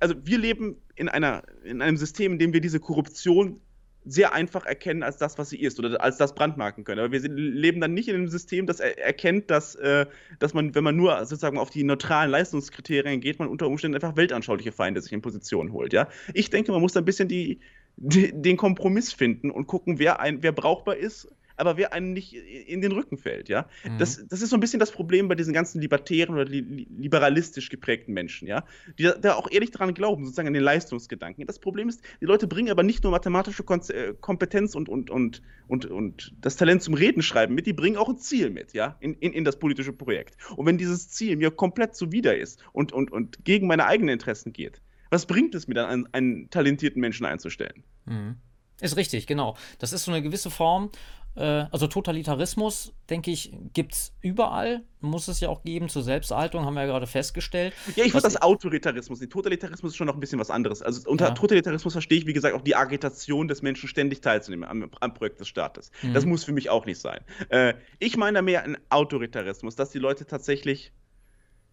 Also wir leben in, einer, in einem System, in dem wir diese Korruption sehr einfach erkennen als das, was sie ist oder als das brandmarken können. Aber wir leben dann nicht in einem System, das er erkennt, dass, äh, dass man, wenn man nur sozusagen auf die neutralen Leistungskriterien geht, man unter Umständen einfach weltanschauliche Feinde sich in Position holt. Ja? Ich denke, man muss da ein bisschen die, den Kompromiss finden und gucken, wer, ein, wer brauchbar ist aber wer einem nicht in den Rücken fällt, ja. Mhm. Das, das ist so ein bisschen das Problem bei diesen ganzen libertären oder li liberalistisch geprägten Menschen, ja, die da, da, auch ehrlich daran glauben, sozusagen an den Leistungsgedanken. Das Problem ist, die Leute bringen aber nicht nur mathematische Kon äh, Kompetenz und, und, und, und, und das Talent zum Redenschreiben mit, die bringen auch ein Ziel mit, ja, in, in, in das politische Projekt. Und wenn dieses Ziel mir komplett zuwider ist und, und, und gegen meine eigenen Interessen geht, was bringt es mir dann, einen, einen talentierten Menschen einzustellen? Mhm. Ist richtig, genau. Das ist so eine gewisse Form also Totalitarismus, denke ich, gibt es überall. Muss es ja auch geben zur Selbsterhaltung, haben wir ja gerade festgestellt. Ja, ich würde das Autoritarismus. Die Totalitarismus ist schon noch ein bisschen was anderes. Also unter ja. Totalitarismus verstehe ich, wie gesagt, auch die Agitation des Menschen ständig teilzunehmen am, am Projekt des Staates. Mhm. Das muss für mich auch nicht sein. Äh, ich meine mehr ein Autoritarismus, dass die Leute tatsächlich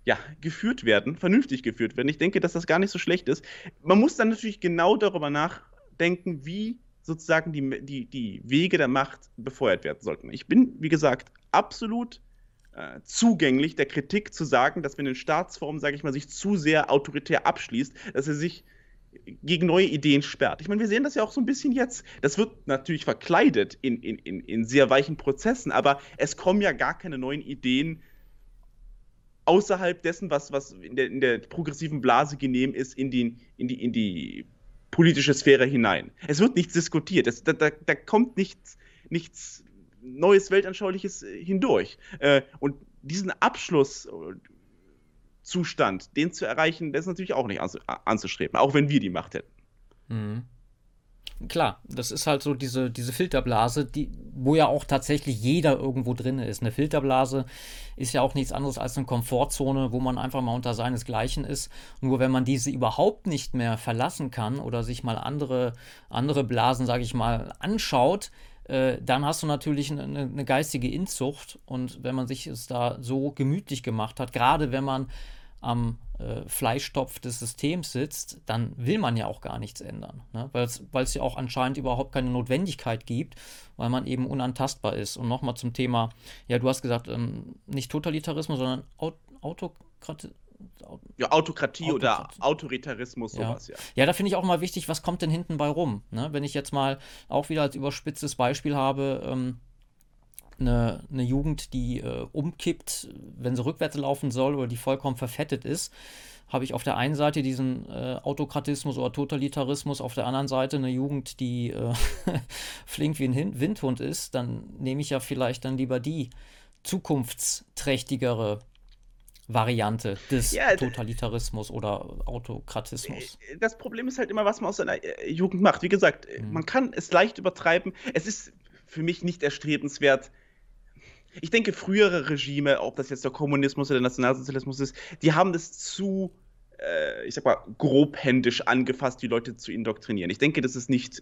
ja, geführt werden, vernünftig geführt werden. Ich denke, dass das gar nicht so schlecht ist. Man muss dann natürlich genau darüber nachdenken, wie sozusagen die, die, die Wege der Macht befeuert werden sollten. Ich bin, wie gesagt, absolut äh, zugänglich der Kritik zu sagen, dass wenn eine Staatsform, sage ich mal, sich zu sehr autoritär abschließt, dass er sich gegen neue Ideen sperrt. Ich meine, wir sehen das ja auch so ein bisschen jetzt. Das wird natürlich verkleidet in, in, in, in sehr weichen Prozessen, aber es kommen ja gar keine neuen Ideen außerhalb dessen, was, was in, der, in der progressiven Blase genehm ist, in die, in die, in die politische Sphäre hinein. Es wird nichts diskutiert. Es, da, da, da, kommt nichts, nichts Neues, Weltanschauliches äh, hindurch. Äh, und diesen Abschlusszustand, den zu erreichen, das ist natürlich auch nicht anzustreben, auch wenn wir die Macht hätten. Mhm. Klar, das ist halt so diese, diese Filterblase, die, wo ja auch tatsächlich jeder irgendwo drin ist. Eine Filterblase ist ja auch nichts anderes als eine Komfortzone, wo man einfach mal unter seinesgleichen ist. Nur wenn man diese überhaupt nicht mehr verlassen kann oder sich mal andere, andere Blasen, sage ich mal, anschaut, äh, dann hast du natürlich eine, eine geistige Inzucht. Und wenn man sich es da so gemütlich gemacht hat, gerade wenn man am äh, Fleischtopf des Systems sitzt, dann will man ja auch gar nichts ändern. Ne? Weil es ja auch anscheinend überhaupt keine Notwendigkeit gibt, weil man eben unantastbar ist. Und nochmal zum Thema, ja, du hast gesagt, ähm, nicht Totalitarismus, sondern Aut Autokratie. Ja, Autokratie, Autokratie, oder Autoritarismus, sowas, ja. Ja, ja da finde ich auch mal wichtig, was kommt denn hinten bei rum? Ne? Wenn ich jetzt mal auch wieder als überspitztes Beispiel habe, ähm, eine, eine Jugend, die äh, umkippt, wenn sie rückwärts laufen soll oder die vollkommen verfettet ist, habe ich auf der einen Seite diesen äh, Autokratismus oder Totalitarismus, auf der anderen Seite eine Jugend, die äh, [LAUGHS] flink wie ein Windhund ist, dann nehme ich ja vielleicht dann lieber die zukunftsträchtigere Variante des ja, Totalitarismus oder Autokratismus. Äh, das Problem ist halt immer, was man aus seiner äh, Jugend macht. Wie gesagt, mhm. man kann es leicht übertreiben. Es ist für mich nicht erstrebenswert, ich denke, frühere Regime, ob das jetzt der Kommunismus oder der Nationalsozialismus ist, die haben das zu, äh, ich sag mal, grobhändisch angefasst, die Leute zu indoktrinieren. Ich denke, dass es nicht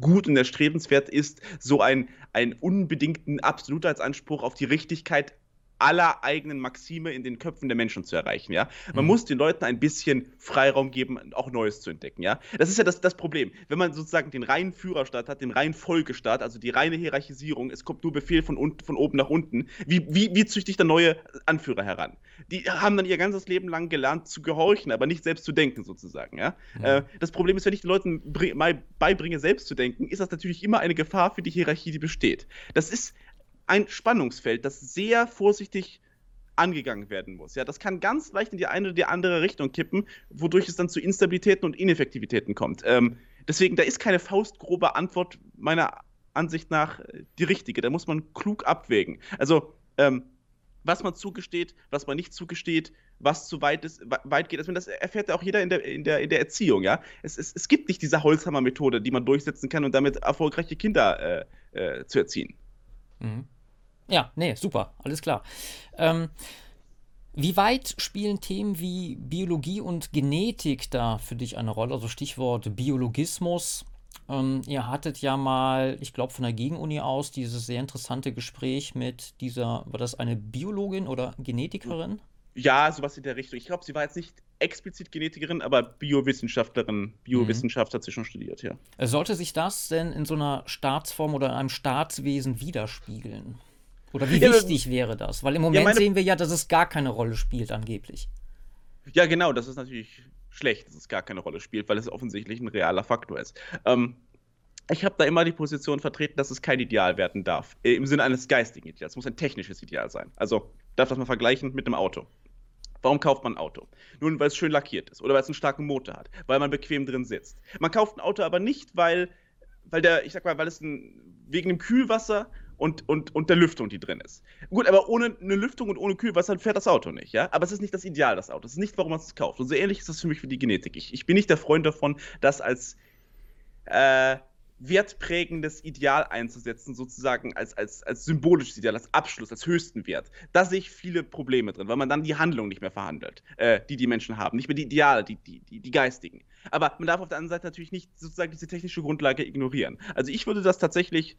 gut und erstrebenswert ist, so einen, einen unbedingten Absolutheitsanspruch auf die Richtigkeit aller eigenen Maxime in den Köpfen der Menschen zu erreichen, ja. Man mhm. muss den Leuten ein bisschen Freiraum geben, auch Neues zu entdecken, ja. Das ist ja das, das Problem. Wenn man sozusagen den reinen Führerstaat hat, den reinen Folgestaat, also die reine Hierarchisierung, es kommt nur Befehl von, unten, von oben nach unten, wie, wie, wie züchte ich da neue Anführer heran? Die haben dann ihr ganzes Leben lang gelernt zu gehorchen, aber nicht selbst zu denken, sozusagen, ja. Mhm. Äh, das Problem ist, wenn ich den Leuten mal beibringe, selbst zu denken, ist das natürlich immer eine Gefahr für die Hierarchie, die besteht. Das ist ein Spannungsfeld, das sehr vorsichtig angegangen werden muss. Ja, das kann ganz leicht in die eine oder die andere Richtung kippen, wodurch es dann zu Instabilitäten und Ineffektivitäten kommt. Ähm, deswegen, da ist keine faustgrobe Antwort meiner Ansicht nach äh, die richtige. Da muss man klug abwägen. Also, ähm, was man zugesteht, was man nicht zugesteht, was zu weit, ist, weit geht. Also das erfährt ja auch jeder in der, in der, in der Erziehung. Ja? Es, es, es gibt nicht diese Holzhammer-Methode, die man durchsetzen kann und damit erfolgreiche Kinder äh, äh, zu erziehen. Mhm. Ja, nee, super, alles klar. Ähm, wie weit spielen Themen wie Biologie und Genetik da für dich eine Rolle? Also Stichwort Biologismus. Ähm, ihr hattet ja mal, ich glaube von der Gegenuni aus, dieses sehr interessante Gespräch mit dieser, war das eine Biologin oder Genetikerin? Ja, sowas in der Richtung. Ich glaube, sie war jetzt nicht explizit Genetikerin, aber Biowissenschaftlerin. Biowissenschaft mhm. hat sie schon studiert, ja. Sollte sich das denn in so einer Staatsform oder in einem Staatswesen widerspiegeln? Oder wie ja, wichtig wäre das? Weil im Moment ja, sehen wir ja, dass es gar keine Rolle spielt, angeblich. Ja, genau, das ist natürlich schlecht, dass es gar keine Rolle spielt, weil es offensichtlich ein realer Faktor ist. Ähm, ich habe da immer die Position vertreten, dass es kein Ideal werden darf. Im Sinne eines geistigen Ideals. Es muss ein technisches Ideal sein. Also, darf das mal vergleichen mit einem Auto. Warum kauft man ein Auto? Nun, weil es schön lackiert ist oder weil es einen starken Motor hat, weil man bequem drin sitzt. Man kauft ein Auto aber nicht, weil, weil der, ich sag mal, weil es ein, wegen dem Kühlwasser und, und, und der Lüftung, die drin ist. Gut, aber ohne eine Lüftung und ohne Kühlwasser fährt das Auto nicht, ja? Aber es ist nicht das Ideal, das Auto. Es ist nicht, warum man es kauft. Und so ähnlich ist das für mich für die Genetik. Ich, ich bin nicht der Freund davon, das als äh, wertprägendes Ideal einzusetzen, sozusagen als, als, als symbolisches Ideal, als Abschluss, als höchsten Wert. Da sehe ich viele Probleme drin, weil man dann die Handlung nicht mehr verhandelt, äh, die die Menschen haben, nicht mehr die Ideale, die, die, die, die geistigen. Aber man darf auf der anderen Seite natürlich nicht sozusagen diese technische Grundlage ignorieren. Also ich würde das tatsächlich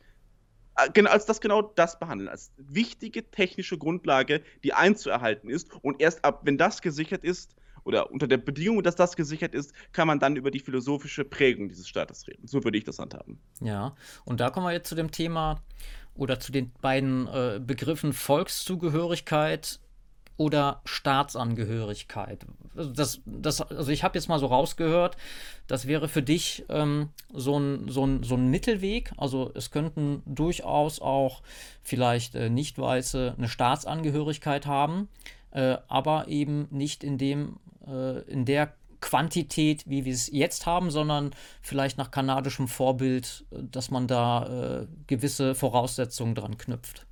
äh, als das genau das behandeln, als wichtige technische Grundlage, die einzuerhalten ist. Und erst ab, wenn das gesichert ist, oder unter der Bedingung, dass das gesichert ist, kann man dann über die philosophische Prägung dieses Staates reden. So würde ich das handhaben. Ja, und da kommen wir jetzt zu dem Thema oder zu den beiden äh, Begriffen Volkszugehörigkeit oder Staatsangehörigkeit. Also das, das, also ich habe jetzt mal so rausgehört, das wäre für dich ähm, so, ein, so, ein, so ein Mittelweg. Also es könnten durchaus auch vielleicht äh, Nicht-Weiße eine Staatsangehörigkeit haben, äh, aber eben nicht in dem, äh, in der Quantität, wie wir es jetzt haben, sondern vielleicht nach kanadischem Vorbild, äh, dass man da äh, gewisse Voraussetzungen dran knüpft.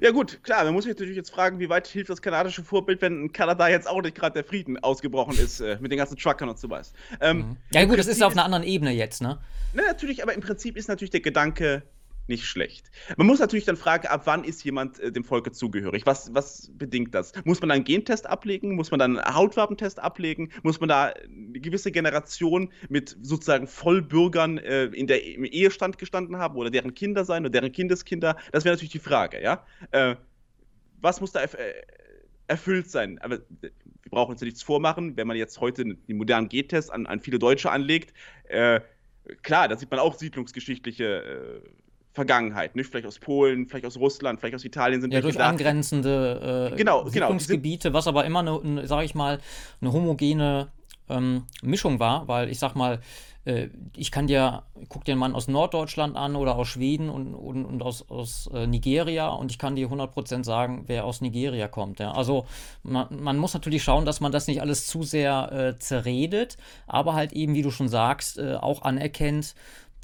Ja gut, klar, man muss sich natürlich jetzt fragen, wie weit hilft das kanadische Vorbild, wenn in Kanada jetzt auch nicht gerade der Frieden ausgebrochen ist äh, mit den ganzen Truckern und so was. Ähm. Ja gut, das ist auf einer anderen Ebene jetzt, ne? Na, natürlich, aber im Prinzip ist natürlich der Gedanke, nicht schlecht. Man muss natürlich dann fragen, ab wann ist jemand äh, dem Volke zugehörig? Was, was bedingt das? Muss man dann einen Gentest ablegen? Muss man dann einen Hautfarbentest ablegen? Muss man da eine gewisse Generation mit sozusagen Vollbürgern äh, in der, im Ehestand gestanden haben oder deren Kinder sein oder deren Kindeskinder? Das wäre natürlich die Frage, ja? Äh, was muss da erf äh, erfüllt sein? Aber wir brauchen uns ja nichts vormachen, wenn man jetzt heute den modernen G-Test an, an, viele Deutsche anlegt. Äh, klar, da sieht man auch siedlungsgeschichtliche äh, Vergangenheit, nicht? Vielleicht aus Polen, vielleicht aus Russland, vielleicht aus Italien sind ja durch da. angrenzende äh, genau, Siedlungsgebiete, genau. was aber immer eine, eine sage ich mal, eine homogene ähm, Mischung war, weil ich sag mal, äh, ich kann dir, guck dir einen Mann aus Norddeutschland an oder aus Schweden und, und, und aus, aus äh, Nigeria und ich kann dir 100% sagen, wer aus Nigeria kommt. Ja? Also man, man, muss natürlich schauen, dass man das nicht alles zu sehr äh, zerredet, aber halt eben, wie du schon sagst, äh, auch anerkennt,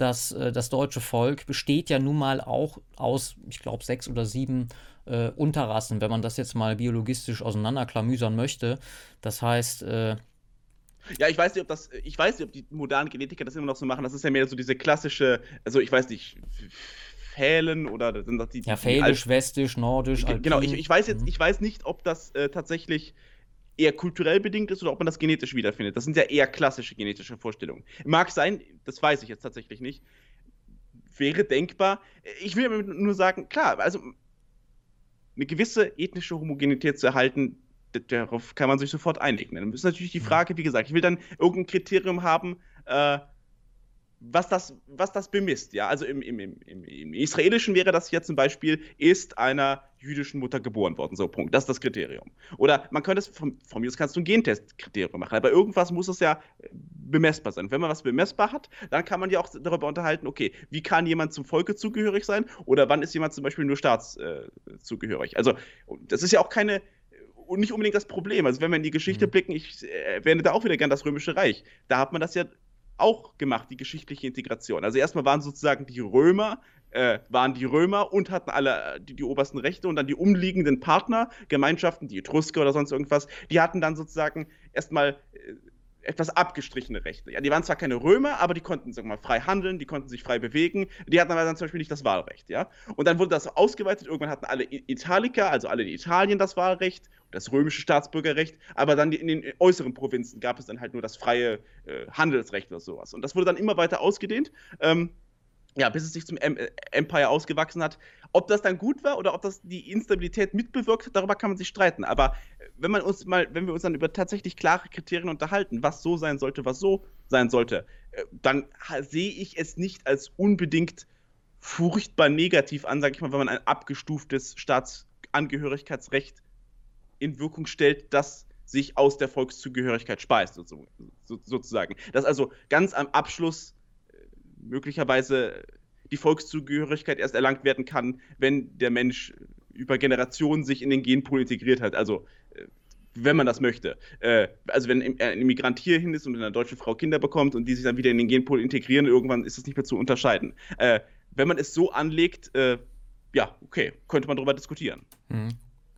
dass äh, das deutsche Volk besteht ja nun mal auch aus, ich glaube, sechs oder sieben äh, Unterrassen, wenn man das jetzt mal biologistisch auseinanderklamüsern möchte. Das heißt, äh, ja, ich weiß nicht, ob das, ich weiß nicht, ob die modernen Genetiker das immer noch so machen. Das ist ja mehr so diese klassische, also ich weiß nicht, Fälen oder sind das die. Ja, Fälisch, Westisch, Nordisch. Alpin. Genau, ich, ich weiß jetzt, mhm. ich weiß nicht, ob das äh, tatsächlich eher kulturell bedingt ist oder ob man das genetisch wiederfindet. Das sind ja eher klassische genetische Vorstellungen. Mag sein, das weiß ich jetzt tatsächlich nicht. Wäre denkbar. Ich will nur sagen, klar, also eine gewisse ethnische Homogenität zu erhalten, darauf kann man sich sofort einigen. Dann ist natürlich die mhm. Frage, wie gesagt, ich will dann irgendein Kriterium haben, äh, was das, was das bemisst. Ja? Also im, im, im, im, Israelischen wäre das hier zum Beispiel, ist einer jüdischen Mutter geboren worden. So, Punkt. Das ist das Kriterium. Oder man könnte es, von, von mir aus kannst du ein Gentest-Kriterium machen, aber irgendwas muss es ja bemessbar sein. Wenn man was bemessbar hat, dann kann man ja auch darüber unterhalten, okay, wie kann jemand zum Volke zugehörig sein oder wann ist jemand zum Beispiel nur staatszugehörig. Äh, also, das ist ja auch keine und nicht unbedingt das Problem. Also wenn wir in die Geschichte mhm. blicken, ich äh, erwähne da auch wieder gern das Römische Reich. Da hat man das ja auch gemacht, die geschichtliche Integration. Also erstmal waren sozusagen die Römer, äh, waren die Römer und hatten alle äh, die, die, obersten Rechte und dann die umliegenden Partner, Gemeinschaften, die Etrusker oder sonst irgendwas, die hatten dann sozusagen erstmal äh, etwas abgestrichene Rechte. Ja, die waren zwar keine Römer, aber die konnten, sagen mal, frei handeln, die konnten sich frei bewegen, die hatten aber dann zum Beispiel nicht das Wahlrecht, ja. Und dann wurde das ausgeweitet, irgendwann hatten alle Italiker, also alle in Italien das Wahlrecht, das römische Staatsbürgerrecht, aber dann in den äußeren Provinzen gab es dann halt nur das freie äh, Handelsrecht oder sowas. Und das wurde dann immer weiter ausgedehnt. Ähm, ja, bis es sich zum äh, Empire ausgewachsen hat. Ob das dann gut war oder ob das die Instabilität mitbewirkt hat, darüber kann man sich streiten. Aber äh, wenn man uns mal, wenn wir uns dann über tatsächlich klare Kriterien unterhalten, was so sein sollte, was so sein sollte, äh, dann sehe ich es nicht als unbedingt furchtbar negativ an, sage ich mal, wenn man ein abgestuftes Staatsangehörigkeitsrecht in Wirkung stellt, das sich aus der Volkszugehörigkeit speist, sozusagen. Dass also ganz am Abschluss möglicherweise die Volkszugehörigkeit erst erlangt werden kann, wenn der Mensch über Generationen sich in den Genpool integriert hat. Also äh, wenn man das möchte. Äh, also wenn ein Immigrant hierhin ist und eine deutsche Frau Kinder bekommt und die sich dann wieder in den Genpool integrieren, irgendwann ist das nicht mehr zu unterscheiden. Äh, wenn man es so anlegt, ja, okay, könnte man darüber diskutieren. Mhm.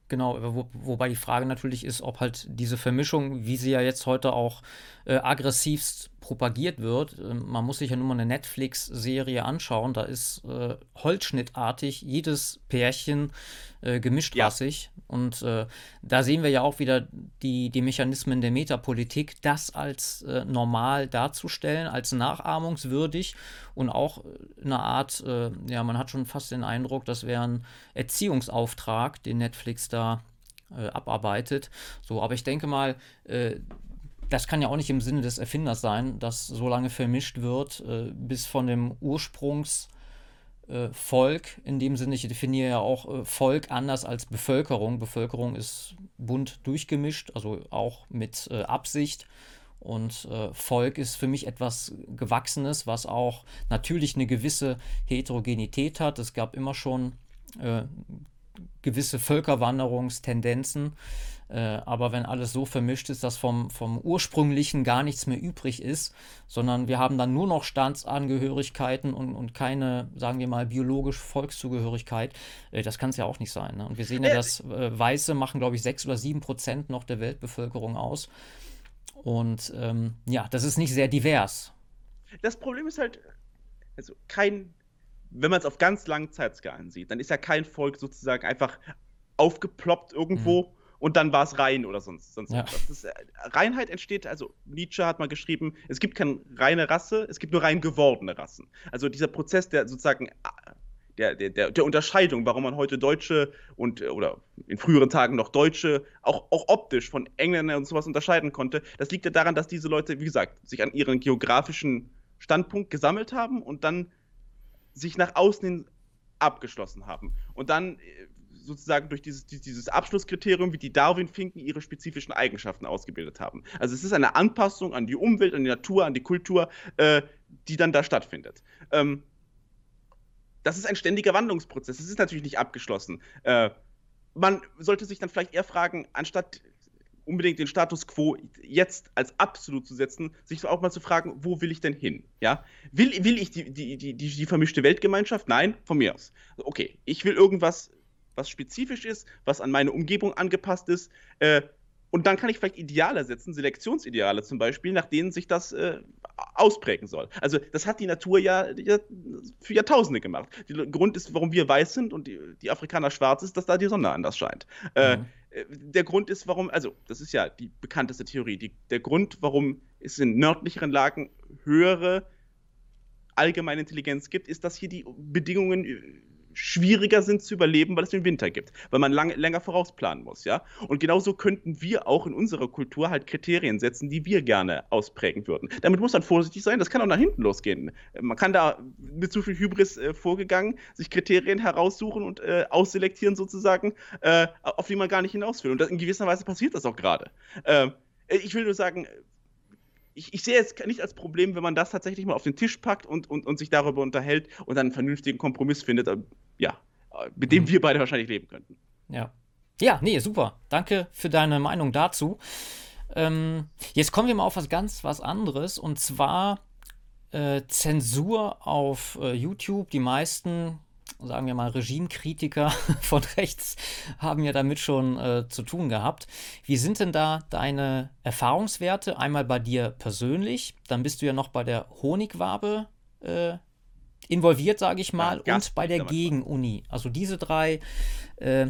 Genau, wo, wobei die Frage natürlich ist, ob halt diese Vermischung, wie sie ja jetzt heute auch äh, aggressivst propagiert wird. Ähm, man muss sich ja nur mal eine Netflix-Serie anschauen. Da ist äh, holzschnittartig jedes Pärchen äh, gemischtrassig. Ja. Und äh, da sehen wir ja auch wieder die, die Mechanismen der Metapolitik, das als äh, normal darzustellen, als nachahmungswürdig und auch eine Art, äh, ja, man hat schon fast den Eindruck, das wäre ein Erziehungsauftrag, den Netflix da äh, abarbeitet. So, aber ich denke mal, das kann ja auch nicht im Sinne des Erfinders sein, dass so lange vermischt wird, äh, bis von dem Ursprungsvolk, äh, in dem Sinne, ich definiere ja auch äh, Volk anders als Bevölkerung. Bevölkerung ist bunt durchgemischt, also auch mit äh, Absicht. Und äh, Volk ist für mich etwas Gewachsenes, was auch natürlich eine gewisse Heterogenität hat. Es gab immer schon äh, gewisse Völkerwanderungstendenzen. Äh, aber wenn alles so vermischt ist, dass vom, vom ursprünglichen gar nichts mehr übrig ist, sondern wir haben dann nur noch Staatsangehörigkeiten und, und keine, sagen wir mal, biologische Volkszugehörigkeit, äh, das kann es ja auch nicht sein. Ne? Und wir sehen ja, dass äh, Weiße machen, glaube ich, sechs oder sieben Prozent noch der Weltbevölkerung aus. Und ähm, ja, das ist nicht sehr divers. Das Problem ist halt, also kein, wenn man es auf ganz langen Zeitskalen sieht, dann ist ja kein Volk sozusagen einfach aufgeploppt irgendwo. Mhm und dann war es rein oder sonst, sonst ja. Das, äh, Reinheit entsteht, also Nietzsche hat mal geschrieben, es gibt keine reine Rasse, es gibt nur rein gewordene Rassen. Also dieser Prozess, der sozusagen äh, der, der, der, Unterscheidung, warum man heute Deutsche und äh, oder in früheren Tagen noch Deutsche auch, auch optisch von Engländern und sowas unterscheiden konnte, das liegt ja daran, dass diese Leute, wie gesagt, sich an ihren geografischen Standpunkt gesammelt haben und dann sich nach außen hin abgeschlossen haben. Und dann sozusagen durch dieses, dieses Abschlusskriterium, wie die Darwin-Finken ihre spezifischen Eigenschaften ausgebildet haben. Also es ist eine Anpassung an die Umwelt, an die Natur, an die Kultur, äh, die dann da stattfindet. Ähm, das ist ein ständiger Wandlungsprozess. Es ist natürlich nicht abgeschlossen. Äh, man sollte sich dann vielleicht eher fragen, anstatt unbedingt den Status quo jetzt als absolut zu setzen, sich auch mal zu fragen, wo will ich denn hin? Ja? Will, will ich die, die, die, die, die vermischte Weltgemeinschaft? Nein, von mir aus. Okay, ich will irgendwas was spezifisch ist, was an meine Umgebung angepasst ist. Äh, und dann kann ich vielleicht Ideale setzen, Selektionsideale zum Beispiel, nach denen sich das äh, ausprägen soll. Also das hat die Natur ja, ja, für Jahrtausende gemacht. Der Grund ist, warum wir weiß sind und die, die Afrikaner schwarz ist, dass da die Sonne anders scheint. Äh, mhm. Äh, der Grund ist, warum, also das ist ja die bekannteste Theorie, die, der Grund, warum es in nördlicheren Lagen höhere allgemeine Intelligenz gibt, ist, dass hier die Bedingungen schwieriger sind zu überleben, weil es den Winter gibt, weil man lang, länger vorausplanen muss, ja. Und genauso könnten wir auch in unserer Kultur halt Kriterien setzen, die wir gerne ausprägen würden. Damit muss man vorsichtig sein, das kann auch nach hinten losgehen. Man kann da mit zu viel Hybris äh, vorgegangen, sich Kriterien heraussuchen und äh, ausselektieren sozusagen, äh, auf die man gar nicht hinaus will. Und das, in gewisser Weise passiert das auch gerade. Ähm, ich will nur sagen, ich, ich, sehe es nicht als Problem, wenn man das tatsächlich mal auf den Tisch packt und, und, und sich darüber unterhält und dann einen vernünftigen Kompromiss findet, ja, mit dem mhm. wir beide wahrscheinlich leben könnten. Ja. Ja, nee, super. Danke für deine Meinung dazu. Ähm, jetzt kommen wir mal auf was ganz was anderes und zwar äh, Zensur auf äh, YouTube. Die meisten sagen wir mal, Regimekritiker [LAUGHS] von rechts haben ja damit schon äh, zu tun gehabt. Wie sind denn da deine Erfahrungswerte? Einmal bei dir persönlich, dann bist du ja noch bei der Honigwabe äh, involviert, sage ich mal, ja, und bei der Gegenuni. Also diese drei äh,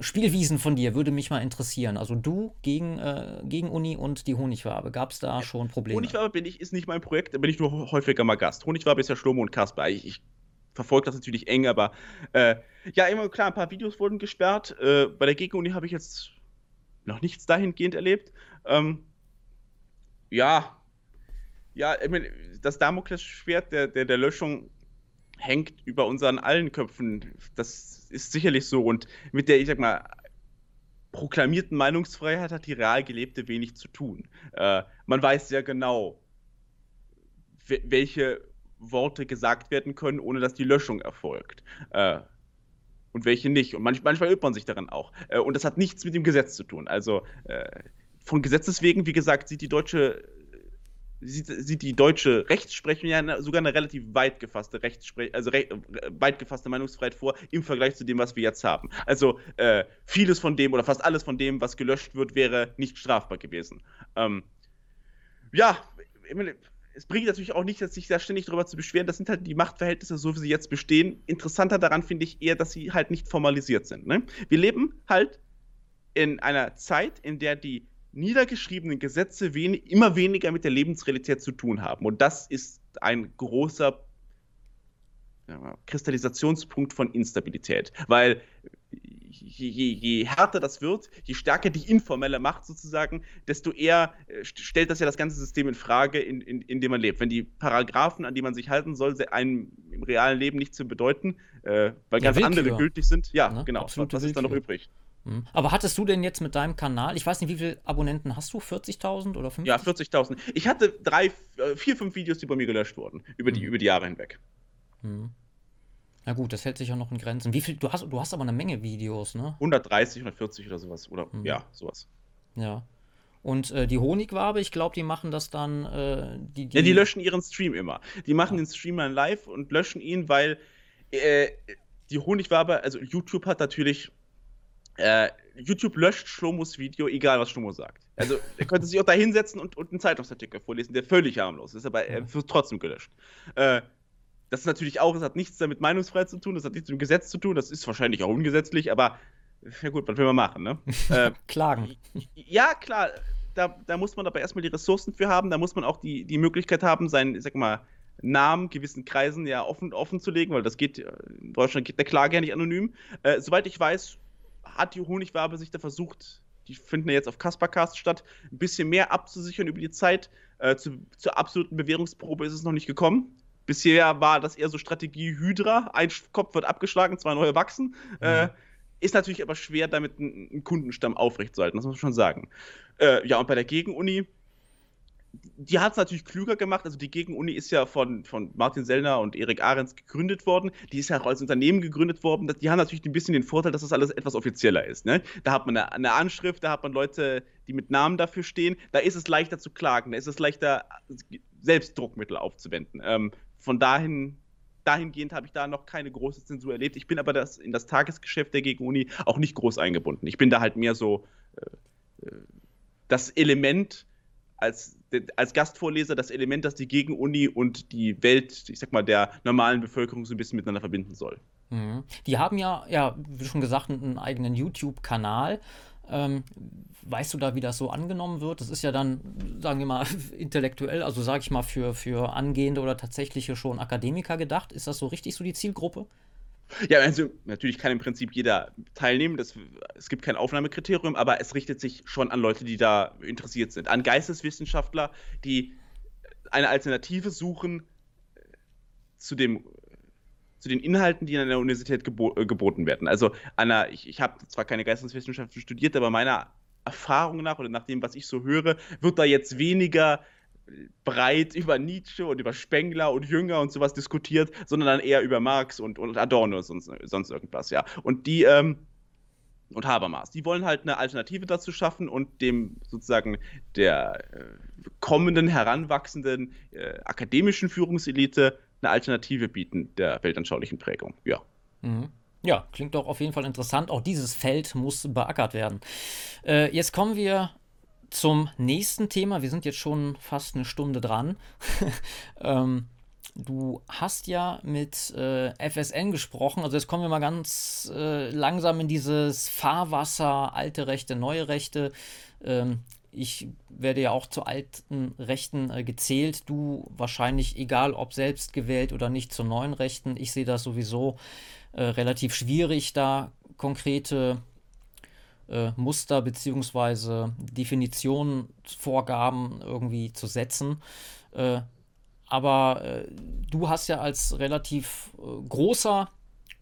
Spielwiesen von dir würde mich mal interessieren. Also du gegen, äh, gegen Uni und die Honigwabe. Gab es da schon Probleme? Honigwabe bin ich, ist nicht mein Projekt, da bin ich nur häufiger mal Gast. Honigwabe ist ja Schlomo und Kasper. Ich, ich verfolge das natürlich eng, aber äh, ja, immer klar, ein paar Videos wurden gesperrt. Äh, bei der Gegenuni habe ich jetzt noch nichts dahingehend erlebt. Ähm, ja, ja, ich mein, das Damoklesschwert der, der, der Löschung hängt über unseren allen Köpfen. Das ist sicherlich so. Und mit der, ich sag mal, proklamierten Meinungsfreiheit hat die real gelebte wenig zu tun. Äh, man weiß sehr genau, welche Worte gesagt werden können, ohne dass die Löschung erfolgt. Äh, und welche nicht. Und manch, manchmal übt man sich darin auch. Äh, und das hat nichts mit dem Gesetz zu tun. Also äh, von Gesetzes wegen, wie gesagt, sieht die deutsche sieht, sieht die deutsche Rechtsprechung ja sogar eine relativ weit gefasste Rechtsspre also re weit gefasste Meinungsfreiheit vor im Vergleich zu dem, was wir jetzt haben. Also äh, vieles von dem oder fast alles von dem, was gelöscht wird, wäre nicht strafbar gewesen. Ähm, ja, es bringt natürlich auch nicht, sich da ständig darüber zu beschweren. Das sind halt die Machtverhältnisse, so wie sie jetzt bestehen. Interessanter daran finde ich eher, dass sie halt nicht formalisiert sind. Ne? Wir leben halt in einer Zeit, in der die niedergeschriebenen Gesetze wen immer weniger mit der Lebensrealität zu tun haben. Und das ist ein großer Kristallisationspunkt von Instabilität. Weil je, je, je, härter das wird, je stärker die informelle Macht sozusagen, desto eher äh, stellt das ja das ganze System in Frage, in, in, in dem man lebt. Wenn die Paragraphen, an die man sich halten soll, einem im realen Leben nichts zu bedeuten, äh, weil ja, ganz Willkür. andere gültig sind, ja, ne? genau. Was ist da noch übrig? Hm. Aber hattest du denn jetzt mit deinem Kanal, ich weiß nicht, wie viele Abonnenten hast du? 40.000 oder 50.000? Ja, 40.000. Ich hatte drei, äh, vier, fünf Videos, die bei mir gelöscht wurden, über die, hm. über die Jahre hinweg. Hm. Na gut, das hält sich ja noch in Grenzen. Wie viel, du hast, du hast aber eine Menge Videos, ne? 130, 140 oder sowas. Oder mhm. ja, sowas. Ja. Und äh, die Honigwabe, ich glaube, die machen das dann. Äh, die, die ja, die löschen ihren Stream immer. Die machen ja. den Stream dann live und löschen ihn, weil äh, die Honigwabe, also YouTube hat natürlich. Äh, YouTube löscht Schlomos Video, egal was Schlomo sagt. Also er könnte sich auch da hinsetzen und, und einen Zeitungsartikel vorlesen, der völlig harmlos ist, aber er wird trotzdem gelöscht. Äh, das ist natürlich auch, es hat nichts damit Meinungsfreiheit zu tun, das hat nichts mit dem Gesetz zu tun, das ist wahrscheinlich auch ungesetzlich, aber ja gut, was will man machen, ne? [LAUGHS] äh, Klagen. Ja, klar, da, da muss man aber erstmal die Ressourcen für haben, da muss man auch die, die Möglichkeit haben, seinen, sag mal, Namen gewissen Kreisen ja offen, offen zu legen, weil das geht, in Deutschland geht der Klage ja nicht anonym. Äh, soweit ich weiß, hat die Honigwabe sich da versucht, die finden ja jetzt auf Kaspercast statt, ein bisschen mehr abzusichern über die Zeit. Äh, zu, zur absoluten Bewährungsprobe ist es noch nicht gekommen. Bisher war das eher so Strategie Hydra, ein Kopf wird abgeschlagen, zwei neue wachsen. Mhm. Äh, ist natürlich aber schwer, damit einen, Kundenstamm aufrechtzuerhalten, das muss man schon sagen. Äh, ja, und bei der Gegenuni, die hat es natürlich klüger gemacht. Also die Gegenuni ist ja von, von Martin Sellner und Erik Ahrens gegründet worden. Die ist ja auch als Unternehmen gegründet worden. Die haben natürlich ein bisschen den Vorteil, dass das alles etwas offizieller ist. Ne? Da hat man eine, eine, Anschrift, da hat man Leute, die mit Namen dafür stehen. Da ist es leichter zu klagen, da ist es leichter, selbst Druckmittel aufzuwenden. Ähm, von dahin, dahingehend habe ich da noch keine große Zensur erlebt. Ich bin aber das, in das Tagesgeschäft der Gegenuni auch nicht groß eingebunden. Ich bin da halt mehr so äh, äh das Element als, als Gastvorleser, das Element, das die Gegenuni und die Welt, ich sag mal, der normalen Bevölkerung so ein bisschen miteinander verbinden soll. Mhm. Die haben ja, ja, wie schon gesagt, einen eigenen YouTube-Kanal. Ähm, weißt du da, wie das so angenommen wird? Das ist ja dann, sagen wir mal, [LAUGHS] intellektuell, also sage ich mal, für, für angehende oder tatsächliche schon Akademiker gedacht. Ist das so richtig so die Zielgruppe? Ja, also natürlich kann im Prinzip jeder teilnehmen. Das, es gibt kein Aufnahmekriterium, aber es richtet sich schon an Leute, die da interessiert sind. An Geisteswissenschaftler, die eine Alternative suchen äh, zu dem zu den Inhalten, die an der Universität gebo äh, geboten werden. Also Anna, ich, ich habe zwar keine Geisteswissenschaften studiert, aber meiner Erfahrung nach oder nach dem, was ich so höre, wird da jetzt weniger breit über Nietzsche und über Spengler und Jünger und sowas diskutiert, sondern dann eher über Marx und, und Adorno und sonst, sonst irgendwas, ja. Und die, ähm, und Habermas, die wollen halt eine Alternative dazu schaffen und dem sozusagen der äh, kommenden, heranwachsenden äh, akademischen Führungselite eine Alternative bieten der weltanschaulichen Prägung, ja. Mhm. Ja, klingt doch auf jeden Fall interessant. Auch dieses Feld muss beackert werden. Äh, jetzt kommen wir zum nächsten Thema. Wir sind jetzt schon fast eine Stunde dran. [LAUGHS] ähm, du hast ja mit äh, FSN gesprochen. Also jetzt kommen wir mal ganz äh, langsam in dieses Fahrwasser, alte Rechte, neue Rechte. Ähm, ich werde ja auch zu alten Rechten äh, gezählt. Du wahrscheinlich, egal ob selbst gewählt oder nicht, zu neuen Rechten. Ich sehe das sowieso äh, relativ schwierig, da konkrete äh, Muster bzw. Definitionsvorgaben irgendwie zu setzen. Äh, aber äh, du hast ja als relativ äh, großer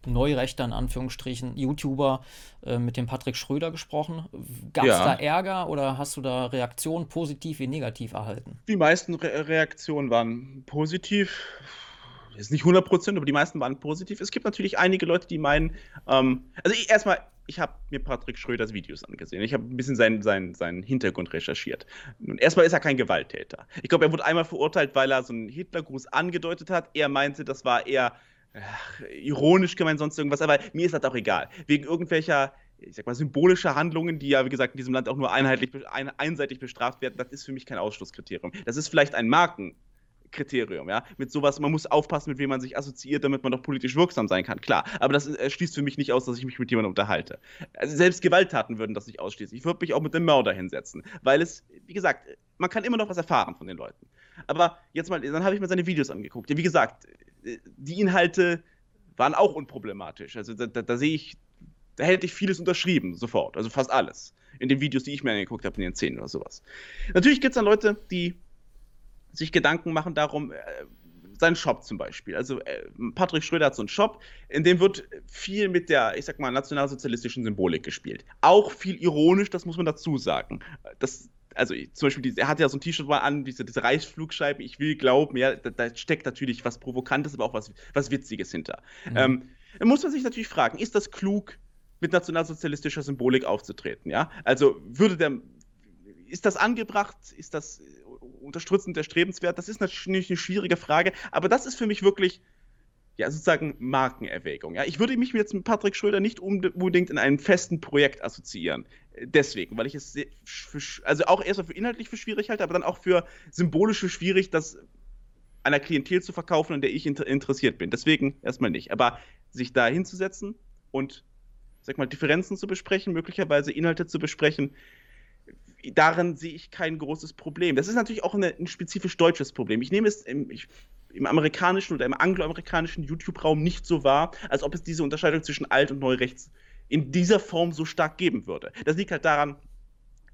Neurechter in Anführungsstrichen YouTuber äh, mit dem Patrick Schröder gesprochen. Gab es ja. da Ärger oder hast du da Reaktionen positiv wie negativ erhalten? Die meisten Re Reaktionen waren positiv. Ist nicht 100%, aber die meisten waren positiv. Es gibt natürlich einige Leute, die meinen, ähm, also ich, erstmal, ich habe mir Patrick Schröders Videos angesehen. Ich habe ein bisschen seinen, seinen, seinen Hintergrund recherchiert. Nun, erstmal ist er kein Gewalttäter. Ich glaube, er wurde einmal verurteilt, weil er so einen Hitlergruß angedeutet hat. Er meinte, das war eher ach, ironisch gemeint, sonst irgendwas. Aber mir ist das auch egal. Wegen irgendwelcher ich sag mal, symbolischer Handlungen, die ja, wie gesagt, in diesem Land auch nur einheitlich, ein, einseitig bestraft werden, das ist für mich kein Ausschlusskriterium. Das ist vielleicht ein Marken, Kriterium, ja. Mit sowas, man muss aufpassen, mit wem man sich assoziiert, damit man doch politisch wirksam sein kann, klar. Aber das äh, schließt für mich nicht aus, dass ich mich mit jemandem unterhalte. Also selbst Gewalttaten würden das nicht ausschließen. Ich würde mich auch mit dem Mörder hinsetzen, weil es, wie gesagt, man kann immer noch was erfahren von den Leuten. Aber jetzt mal, dann habe ich mir seine Videos angeguckt. Ja, wie gesagt, die Inhalte waren auch unproblematisch. Also da, da, da sehe ich, da hätte ich vieles unterschrieben, sofort. Also fast alles. In den Videos, die ich mir angeguckt habe, in den Szenen oder sowas. Natürlich gibt es dann Leute, die sich Gedanken machen darum, äh, sein Shop zum Beispiel. Also äh, Patrick Schröder hat so einen Shop, in dem wird viel mit der, ich sag mal, nationalsozialistischen Symbolik gespielt. Auch viel ironisch, das muss man dazu sagen. Das, also zum Beispiel, er hat ja so ein T-Shirt mal an, diese, diese Reichsflugscheibe, ich will glauben, ja, da, da, steckt natürlich was Provokantes, aber auch was, was Witziges hinter. Mhm. Ähm, da muss man sich natürlich fragen, ist das klug, mit nationalsozialistischer Symbolik aufzutreten, ja? Also würde der, ist das angebracht, ist das unterstützend, erstrebenswert? Das ist natürlich eine schwierige Frage, aber das ist für mich wirklich ja, sozusagen Markenerwägung. Ja? Ich würde mich jetzt mit Patrick Schröder nicht unbedingt in einem festen Projekt assoziieren. Deswegen, weil ich es für, also auch erstmal für inhaltlich für schwierig halte, aber dann auch für symbolisch für schwierig, das einer Klientel zu verkaufen, an der ich inter interessiert bin. Deswegen erstmal nicht. Aber sich da hinzusetzen und, sag mal, Differenzen zu besprechen, möglicherweise Inhalte zu besprechen, darin sehe ich kein großes Problem. Das ist natürlich auch eine, ein spezifisch deutsches Problem. Ich nehme es im, ich, im amerikanischen oder im angloamerikanischen YouTube-Raum nicht so wahr, als ob es diese Unterscheidung zwischen alt und neurechts in dieser Form so stark geben würde. Das liegt halt daran,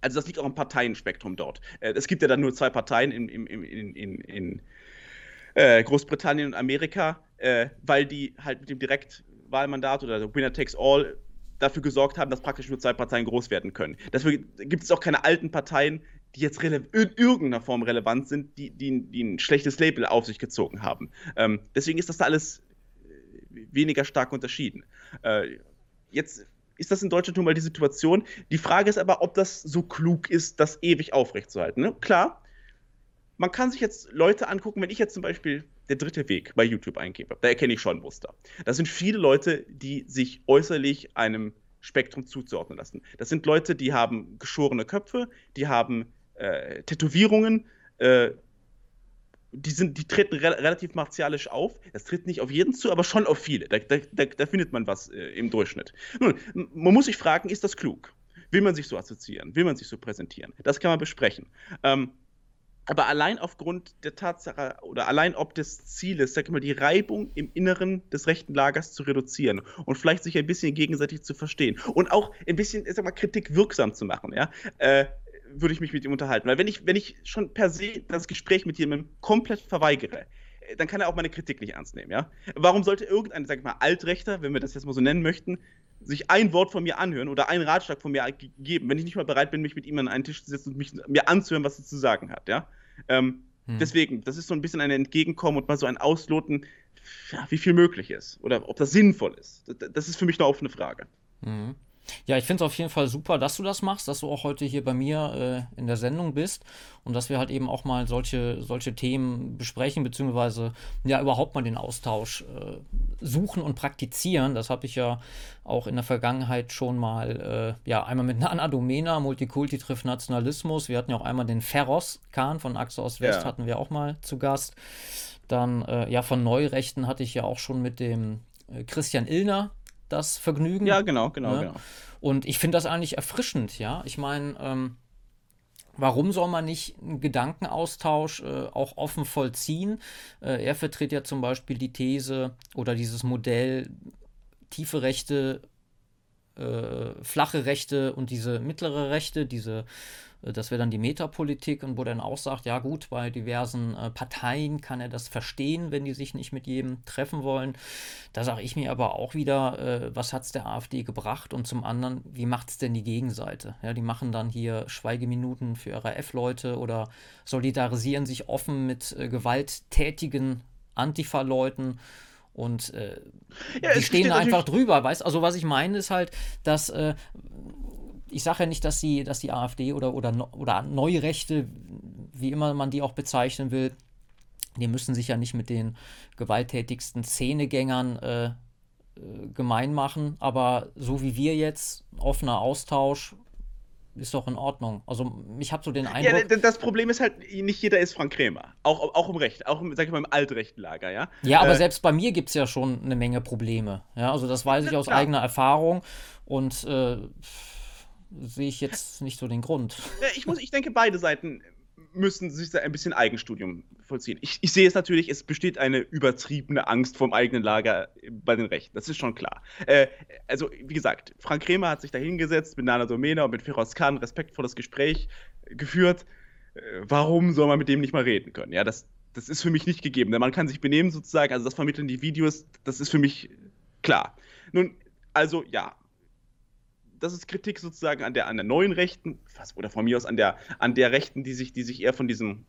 also das liegt auch im Parteienspektrum dort. Äh, es gibt ja dann nur zwei Parteien in, in, in, in, in äh, Großbritannien und Amerika, äh, weil die halt mit dem Direktwahlmandat oder Winner Takes All dafür gesorgt haben, dass praktisch nur zwei Parteien groß werden können. Deswegen gibt es auch keine alten Parteien, die jetzt in irgendeiner Form relevant sind, die, die, die, ein schlechtes Label auf sich gezogen haben. Ähm, deswegen ist das da alles äh, weniger stark unterschieden. Äh, jetzt ist das in Deutschland nun mal die Situation. Die Frage ist aber, ob das so klug ist, das ewig aufrechtzuerhalten. Ne? Klar, man kann sich jetzt Leute angucken, wenn ich jetzt zum Beispiel der dritte Weg bei YouTube eingebe, da erkenne ich schon Muster. Das sind viele Leute, die sich äußerlich einem Spektrum zuzuordnen lassen. Das sind Leute, die haben geschorene Köpfe, die haben äh, Tätowierungen, äh, die, sind, die treten re relativ martialisch auf. Das tritt nicht auf jeden zu, aber schon auf viele. Da, da, da, findet man was äh, im Durchschnitt. Nun, man muss sich fragen, ist das klug? Will man sich so assoziieren? Will man sich so präsentieren? Das kann man besprechen. Ähm, aber allein aufgrund der Tatsache oder allein ob des Zieles, sag ich mal, die Reibung im Inneren des rechten Lagers zu reduzieren und vielleicht sich ein bisschen gegenseitig zu verstehen und auch ein bisschen, sag mal, Kritik wirksam zu machen, ja, äh, würde ich mich mit ihm unterhalten. Weil wenn ich, wenn ich schon per se das Gespräch mit jemandem komplett verweigere, äh, dann kann er auch meine Kritik nicht ernst nehmen, ja. Warum sollte irgendein, sag ich mal, Altrechter, wenn wir das jetzt mal so nennen möchten, sich ein Wort von mir anhören oder einen Ratschlag von mir geben, wenn ich nicht mal bereit bin, mich mit ihm an einen Tisch zu setzen und mich, mir anzuhören, was er zu sagen hat, ja. Ähm, hm. Deswegen, das ist so ein bisschen ein Entgegenkommen und mal so ein Ausloten, ja, wie viel möglich ist oder ob das sinnvoll ist. Das, das ist für mich eine offene Frage. Mhm. Ja, ich finde es auf jeden Fall super, dass du das machst, dass du auch heute hier bei mir äh, in der Sendung bist und dass wir halt eben auch mal solche, solche Themen besprechen, beziehungsweise ja überhaupt mal den Austausch äh, suchen und praktizieren. Das habe ich ja auch in der Vergangenheit schon mal, äh, ja, einmal mit [LAUGHS] Nana Domena, Multikulti trifft Nationalismus. Wir hatten ja auch einmal den Ferros Kahn von Achse Ost-West, ja. hatten wir auch mal zu Gast. Dann, äh, ja, von Neurechten hatte ich ja auch schon mit dem äh, Christian Illner das Vergnügen. Ja, genau, genau, ne? genau. Und ich finde das eigentlich erfrischend, ja. Ich meine, ähm, Warum soll man nicht einen Gedankenaustausch äh, auch offen vollziehen? Äh, er vertritt ja zum Beispiel die These oder dieses Modell, tiefe Rechte, äh, flache Rechte und diese mittlere Rechte, diese das wäre dann die Metapolitik und wo dann auch sagt, ja gut, bei diversen äh, Parteien kann er das verstehen, wenn die sich nicht mit jedem treffen wollen. Da sage ich mir aber auch wieder, äh, was hat es der AfD gebracht? Und zum anderen, wie macht es denn die Gegenseite? Ja, die machen dann hier Schweigeminuten für RAF-Leute oder solidarisieren sich offen mit äh, gewalttätigen Antifa-Leuten. Und äh, ja, die stehen einfach drüber, weißt Also, was ich meine, ist halt, dass äh, ich sage ja nicht, dass, sie, dass die AfD oder, oder, oder Neurechte, wie immer man die auch bezeichnen will, die müssen sich ja nicht mit den gewalttätigsten Szenegängern äh, äh gemein machen, aber so wie wir jetzt, offener Austausch, ist doch in Ordnung. Also ich habe so den Eindruck. Ja, das Problem ist halt, nicht jeder ist Frank Krämer. Auch, auch im Recht, auch im, sag ich mal, im altrechten Lager, ja. Ja, aber äh, selbst bei mir gibt es ja schon eine Menge Probleme. Ja, also das weiß ich aus klar. eigener Erfahrung. Und äh, sehe ich jetzt nicht so den Grund. Ich, muss, ich denke, beide Seiten müssen sich da ein bisschen Eigenstudium vollziehen. Ich, ich, sehe es natürlich, es besteht eine übertriebene Angst vom eigenen Lager bei den Rechten. Das ist schon klar. Äh, also, wie gesagt, Frank Kremer hat sich da hingesetzt mit Nana Domena und mit Feroz Khan respektvolles Gespräch geführt. Äh, warum soll man mit dem nicht mal reden können? Ja, das, das ist für mich nicht gegeben. Denn man kann sich benehmen sozusagen, also das vermitteln die Videos, das ist für mich klar. Nun, also ja, das ist Kritik sozusagen an der, an der neuen Rechten, oder von mir aus an der, an der Rechten, die sich, die sich eher von diesem,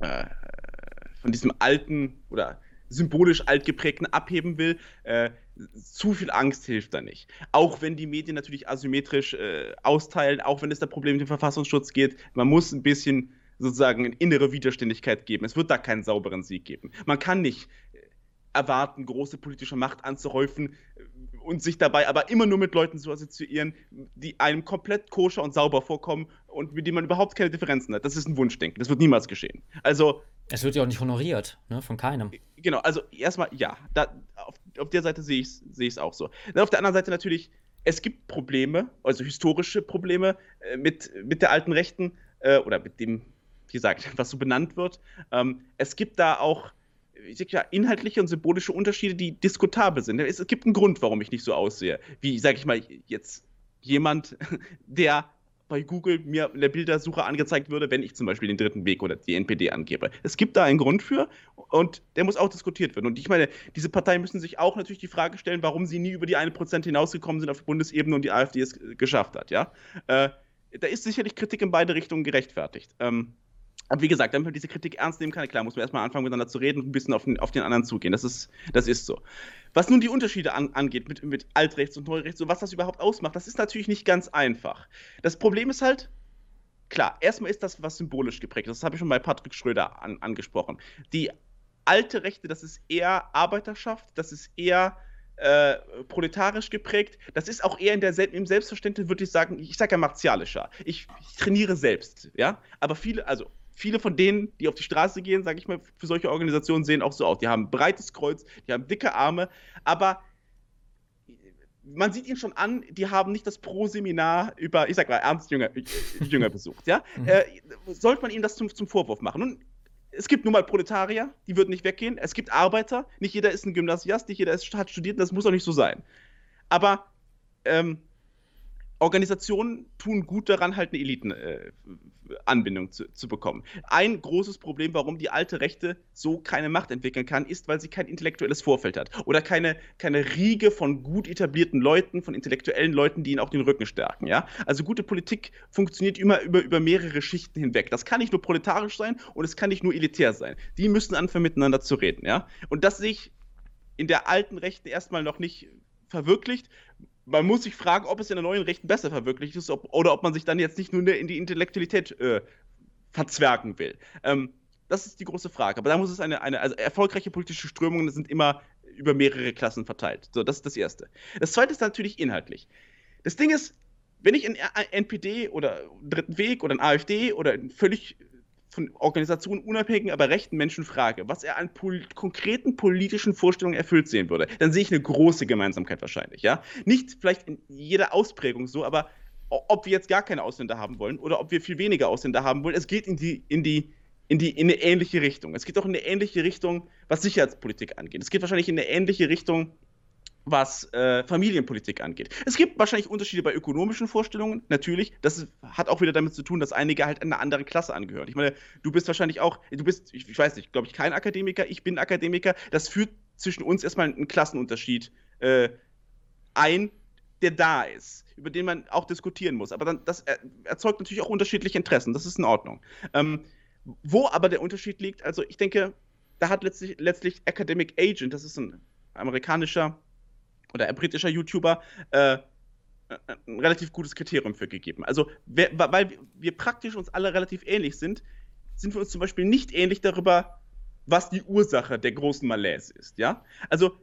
äh, von diesem alten oder symbolisch altgeprägten abheben will. Äh, zu viel Angst hilft da nicht. Auch wenn die Medien natürlich asymmetrisch äh, austeilen, auch wenn es da Problem mit dem Verfassungsschutz geht, man muss ein bisschen sozusagen eine innere Widerständigkeit geben. Es wird da keinen sauberen Sieg geben. Man kann nicht erwarten, große politische Macht anzuhäufen äh, und sich dabei aber immer nur mit Leuten zu assoziieren, die einem komplett koscher und sauber vorkommen und mit denen man überhaupt keine Differenzen hat. Das ist ein Wunschdenken. Das wird niemals geschehen. Also. Es wird ja auch nicht honoriert, ne, von keinem. Genau, also erstmal, ja, da, auf, auf der Seite sehe ich es seh auch so. Dann auf der anderen Seite natürlich, es gibt Probleme, also historische Probleme äh, mit, mit der alten Rechten äh, oder mit dem, wie gesagt, [LAUGHS] was so benannt wird. Ähm, es gibt da auch ja, inhaltliche und symbolische Unterschiede, die diskutabel sind. Es, gibt einen Grund, warum ich nicht so aussehe, wie, sag ich mal, jetzt jemand, [LAUGHS] der bei Google mir in der Bildersuche angezeigt würde, wenn ich zum Beispiel den dritten Weg oder die NPD angebe. Es gibt da einen Grund für und der muss auch diskutiert werden. Und ich meine, diese Parteien müssen sich auch natürlich die Frage stellen, warum sie nie über die 1% hinausgekommen sind auf Bundesebene und die AfD es geschafft hat. Ja? Äh, da ist sicherlich Kritik in beide Richtungen gerechtfertigt. Ähm, aber wie gesagt, damit man diese Kritik ernst nehmen kann, klar, muss man erstmal anfangen, miteinander zu reden und ein bisschen auf den, auf den anderen zugehen. Das ist, das ist so. Was nun die Unterschiede an, angeht mit, mit Altrechts und Neurechts und was das überhaupt ausmacht, das ist natürlich nicht ganz einfach. Das Problem ist halt, klar, erstmal ist das was symbolisch geprägt. Das habe ich schon bei Patrick Schröder an, angesprochen. Die alte Rechte, das ist eher Arbeiterschaft, das ist eher äh, proletarisch geprägt. Das ist auch eher in der, im Selbstverständnis, würde ich sagen, ich sage ja martialischer. Ich, ich trainiere selbst, ja. Aber viele, also viele von denen, die auf die Straße gehen, sage ich mal, für solche Organisationen sehen auch so aus. Die haben ein breites Kreuz, die haben dicke Arme, aber man sieht ihn schon an, die haben nicht das Pro-Seminar über, ich sag mal, Ernst Jünger, Jünger besucht, ja? Mhm. Äh, sollte man ihnen das zum, zum Vorwurf machen? Nun, es gibt nun mal Proletarier, die würden nicht weggehen. Es gibt Arbeiter, nicht jeder ist ein Gymnasiast, nicht jeder ist, hat studiert, das muss auch nicht so sein. Aber ähm, Organisationen tun gut daran, halt eine Elitenanbindung äh, zu, zu, bekommen. Ein großes Problem, warum die alte Rechte so keine Macht entwickeln kann, ist, weil sie kein intellektuelles Vorfeld hat. Oder keine, keine Riege von gut etablierten Leuten, von intellektuellen Leuten, die ihnen auch den Rücken stärken. Ja? Also gute Politik funktioniert immer über, über mehrere Schichten hinweg. Das kann nicht nur proletarisch sein und es kann nicht nur elitär sein. Die müssen anfangen, miteinander zu reden. Ja? Und das sehe ich in der alten Rechten erstmal noch nicht verwirklicht man muss sich fragen, ob es in der neuen Rechten besser verwirklicht ist ob, oder ob man sich dann jetzt nicht nur in die Intellektualität äh, verzwergen will. Ähm, das ist die große Frage. Aber da muss es eine, eine, also erfolgreiche politische Strömungen sind immer über mehrere Klassen verteilt. So, das ist das Erste. Das Zweite ist natürlich inhaltlich. Das Ding ist, wenn ich in NPD oder Dritten Weg oder ein AfD oder ein völlig von Organisationen unabhängigen, aber rechten Menschen frage, was er an pol konkreten politischen Vorstellungen erfüllt sehen würde, dann sehe ich eine große Gemeinsamkeit wahrscheinlich, ja. Nicht vielleicht in jeder Ausprägung so, aber ob wir jetzt gar keine Ausländer haben wollen oder ob wir viel weniger Ausländer haben wollen, es geht in die, in die, in die, in eine ähnliche Richtung. Es geht auch in eine ähnliche Richtung, was Sicherheitspolitik angeht. Es geht wahrscheinlich in eine ähnliche Richtung, was äh, Familienpolitik angeht. Es gibt wahrscheinlich Unterschiede bei ökonomischen Vorstellungen, natürlich. Das hat auch wieder damit zu tun, dass einige halt einer anderen Klasse angehören. Ich meine, du bist wahrscheinlich auch, du bist, ich, weiß nicht, glaube ich, kein Akademiker, ich bin Akademiker. Das führt zwischen uns erstmal einen Klassenunterschied äh, ein, der da ist, über den man auch diskutieren muss. Aber dann, das erzeugt natürlich auch unterschiedliche Interessen. Das ist in Ordnung. Ähm, wo aber der Unterschied liegt, also ich denke, da hat letztlich, letztlich Academic Agent, das ist ein amerikanischer oder ein britischer YouTuber äh, ein relativ gutes Kriterium für gegeben. Also, wer, weil wir praktisch uns alle relativ ähnlich sind, sind wir uns zum Beispiel nicht ähnlich darüber, was die Ursache der großen Malaise ist. Ja? Also,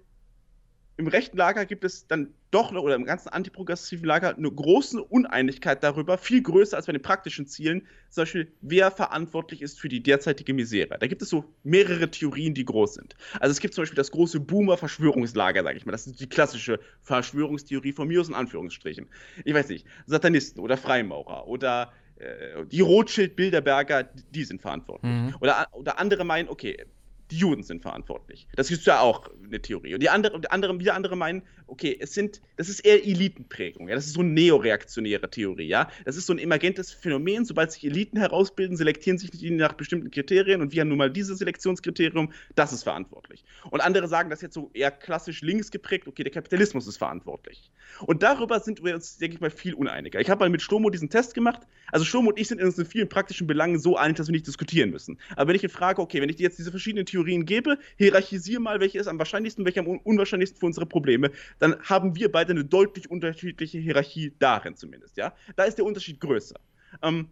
im rechten Lager gibt es dann doch noch, oder im ganzen antiprogressiven Lager, eine große Uneinigkeit darüber, viel größer als bei den praktischen Zielen, zum Beispiel, wer verantwortlich ist für die derzeitige Misere. Da gibt es so mehrere Theorien, die groß sind. Also es gibt zum Beispiel das große Boomer-Verschwörungslager, sage ich mal. Das ist die klassische Verschwörungstheorie von mir aus in Anführungsstrichen. Ich weiß nicht, Satanisten oder Freimaurer oder äh, die Rothschild-Bilderberger, die sind verantwortlich. Mhm. Oder, oder andere meinen, okay, die Juden sind verantwortlich. Das ist ja auch eine Theorie. Und die andere, andere, wieder andere meinen, okay, es sind, das ist eher Elitenprägung, ja, das ist so eine neoreaktionäre Theorie, ja. Das ist so ein emergentes Phänomen, sobald sich Eliten herausbilden, selektieren sich die nach bestimmten Kriterien und wir haben nun mal dieses Selektionskriterium, das ist verantwortlich. Und andere sagen das jetzt so eher klassisch links geprägt, okay, der Kapitalismus ist verantwortlich. Und darüber sind wir uns, denke ich mal, viel uneiniger. Ich habe mal mit Stomo diesen Test gemacht. Also Stomo und ich sind in uns in vielen praktischen Belangen so einig, dass wir nicht diskutieren müssen. Aber wenn ich ihn frage, okay, wenn ich dir jetzt diese verschiedenen Theorien gebe, hierarchisiere mal, welche ist am wahrscheinlichsten, welche am unwahrscheinlichsten für unsere Probleme, dann haben wir beide eine deutlich unterschiedliche Hierarchie darin zumindest, ja. Da ist der Unterschied größer. Ähm,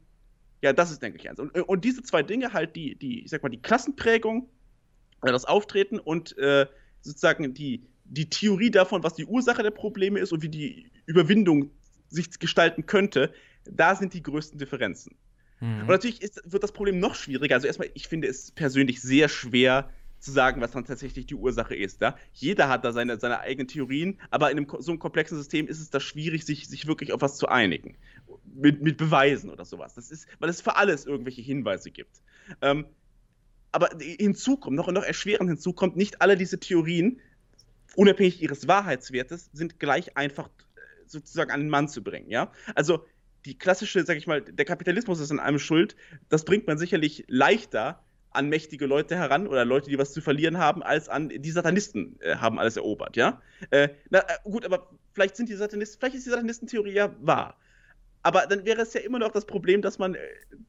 ja, das ist, denke ich, eins. Und, und, diese zwei Dinge, halt die, die, ich sag mal, die Klassenprägung, äh, das Auftreten und äh, sozusagen die, die Theorie davon, was die Ursache der Probleme ist und wie die Überwindung sich gestalten könnte, da sind die größten Differenzen. Mhm. Und natürlich ist, wird das Problem noch schwieriger. Also erstmal, ich finde es persönlich sehr schwer zu sagen, was dann tatsächlich die Ursache ist. Ja? Jeder hat da seine, seine eigenen Theorien, aber in einem, so einem komplexen System ist es da schwierig, sich, sich wirklich auf was zu einigen. Mit, mit Beweisen oder sowas. Das ist, weil es für alles irgendwelche Hinweise gibt. Ähm, aber hinzu kommt, noch, noch erschwerend hinzu kommt, nicht alle diese Theorien unabhängig ihres Wahrheitswertes, sind gleich einfach äh, sozusagen an den Mann zu bringen, ja? Also die klassische, sag ich mal, der Kapitalismus ist an allem schuld, das bringt man sicherlich leichter an mächtige Leute heran oder Leute, die was zu verlieren haben, als an die Satanisten äh, haben alles erobert, ja? Äh, na, äh, gut, aber vielleicht sind die Satanisten, vielleicht ist die Satanistentheorie ja wahr. Aber dann wäre es ja immer noch das Problem, dass man äh,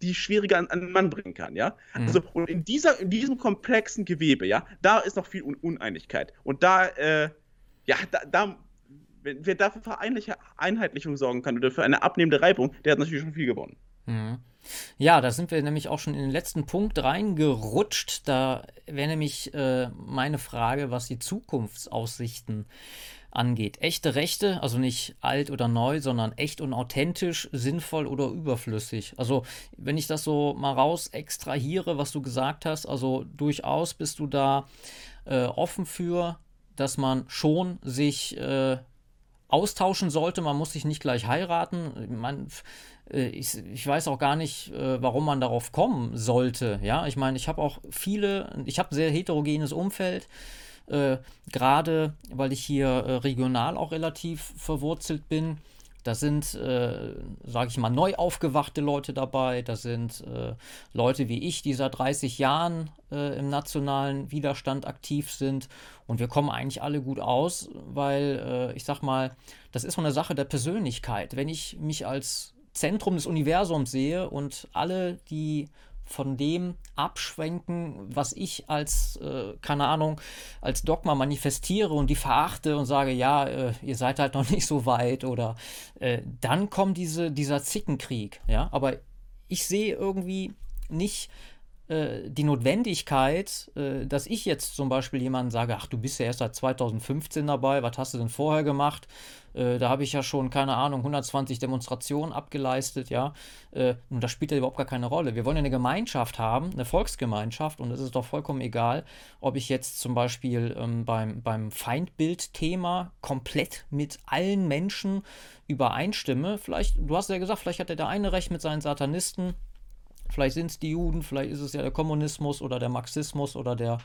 die schwieriger an, an den Mann bringen kann, ja? Mhm. Also, und in, dieser, in diesem komplexen Gewebe, ja, da ist noch viel Un Uneinigkeit. Und da, äh, ja, da, da wer dafür für Einheitlichung sorgen kann oder für eine abnehmende Reibung, der hat natürlich schon viel gewonnen. Mhm. Ja, da sind wir nämlich auch schon in den letzten Punkt reingerutscht. Da wäre nämlich äh, meine Frage, was die Zukunftsaussichten angeht. Echte Rechte, also nicht alt oder neu, sondern echt und authentisch, sinnvoll oder überflüssig. Also wenn ich das so mal raus extrahiere, was du gesagt hast, also durchaus bist du da äh, offen für, dass man schon sich äh, austauschen sollte. Man muss sich nicht gleich heiraten. Man, ich, ich, weiß auch gar nicht, äh, warum man darauf kommen sollte. Ja, ich meine, ich habe auch viele, ich habe ein sehr heterogenes Umfeld. Äh, Gerade weil ich hier äh, regional auch relativ verwurzelt bin. Da sind, äh, sage ich mal, neu aufgewachte Leute dabei. Da sind äh, Leute wie ich, die seit 30 Jahren äh, im nationalen Widerstand aktiv sind. Und wir kommen eigentlich alle gut aus, weil äh, ich sag mal, das ist so eine Sache der Persönlichkeit. Wenn ich mich als Zentrum des Universums sehe und alle, die von dem abschwenken, was ich als, äh, keine Ahnung, als Dogma manifestiere und die verachte und sage, ja, äh, ihr seid halt noch [LAUGHS] nicht so weit oder äh, dann kommt diese, dieser Zickenkrieg, ja, aber ich sehe irgendwie nicht äh, die Notwendigkeit, äh, dass ich jetzt zum Beispiel jemanden sage, ach, du bist ja erst seit 2015 dabei, was hast du denn vorher gemacht? Äh, da habe ich ja schon, keine Ahnung, 120 Demonstrationen abgeleistet, ja. Äh, und das spielt ja überhaupt gar keine Rolle. Wir wollen ja eine Gemeinschaft haben, eine Volksgemeinschaft, und es ist doch vollkommen egal, ob ich jetzt zum Beispiel ähm, beim, beim Feindbild-Thema komplett mit allen Menschen übereinstimme. Vielleicht, du hast ja gesagt, vielleicht hat der eine recht mit seinen Satanisten. Vielleicht sind es die Juden, vielleicht ist es ja der Kommunismus oder der Marxismus oder der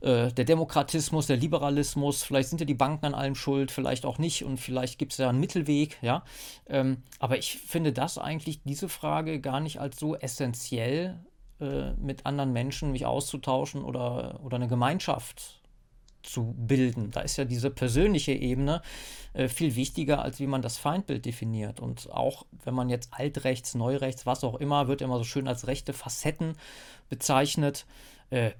äh, der Demokratismus, der Liberalismus, vielleicht sind ja die Banken an allem schuld, vielleicht auch nicht und vielleicht gibt es ja einen Mittelweg, ja. Ähm, aber ich finde das eigentlich, diese Frage gar nicht als so essentiell äh, mit anderen Menschen mich auszutauschen oder, oder eine Gemeinschaft zu bilden. Da ist ja diese persönliche Ebene äh, viel wichtiger, als wie man das Feindbild definiert. Und auch wenn man jetzt altrechts, neurechts, was auch immer, wird immer so schön als rechte Facetten bezeichnet. Äh,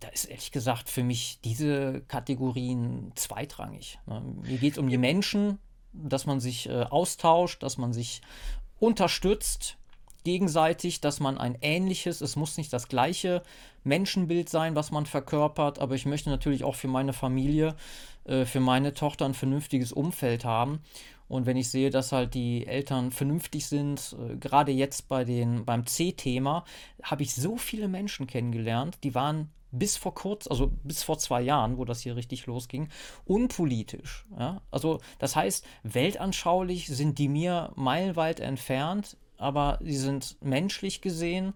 da ist ehrlich gesagt für mich diese Kategorien zweitrangig. Ne? Mir geht es um die Menschen, dass man sich äh, austauscht, dass man sich unterstützt gegenseitig, dass man ein ähnliches, es muss nicht das gleiche Menschenbild sein, was man verkörpert, aber ich möchte natürlich auch für meine Familie, äh, für meine Tochter ein vernünftiges Umfeld haben. Und wenn ich sehe, dass halt die Eltern vernünftig sind, äh, gerade jetzt bei den, beim C-Thema, habe ich so viele Menschen kennengelernt, die waren bis vor kurz, also bis vor zwei Jahren, wo das hier richtig losging, unpolitisch. Ja? Also das heißt, weltanschaulich sind die mir meilenweit entfernt, aber sie sind menschlich gesehen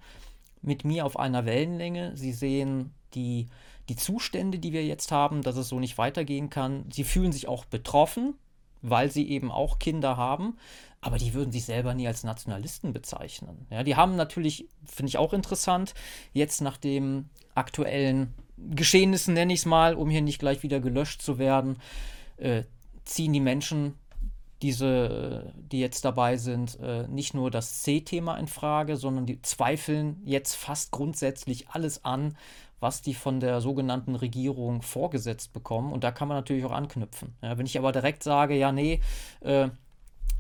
mit mir auf einer Wellenlänge. Sie sehen die, die Zustände, die wir jetzt haben, dass es so nicht weitergehen kann. Sie fühlen sich auch betroffen, weil sie eben auch Kinder haben, aber die würden sich selber nie als Nationalisten bezeichnen. Ja, die haben natürlich, finde ich auch interessant, jetzt nach den aktuellen Geschehnissen, nenne ich es mal, um hier nicht gleich wieder gelöscht zu werden, äh, ziehen die Menschen, diese, die jetzt dabei sind, äh, nicht nur das C-Thema in Frage, sondern die zweifeln jetzt fast grundsätzlich alles an, was die von der sogenannten Regierung vorgesetzt bekommen. Und da kann man natürlich auch anknüpfen. Ja, wenn ich aber direkt sage, ja, nee, äh,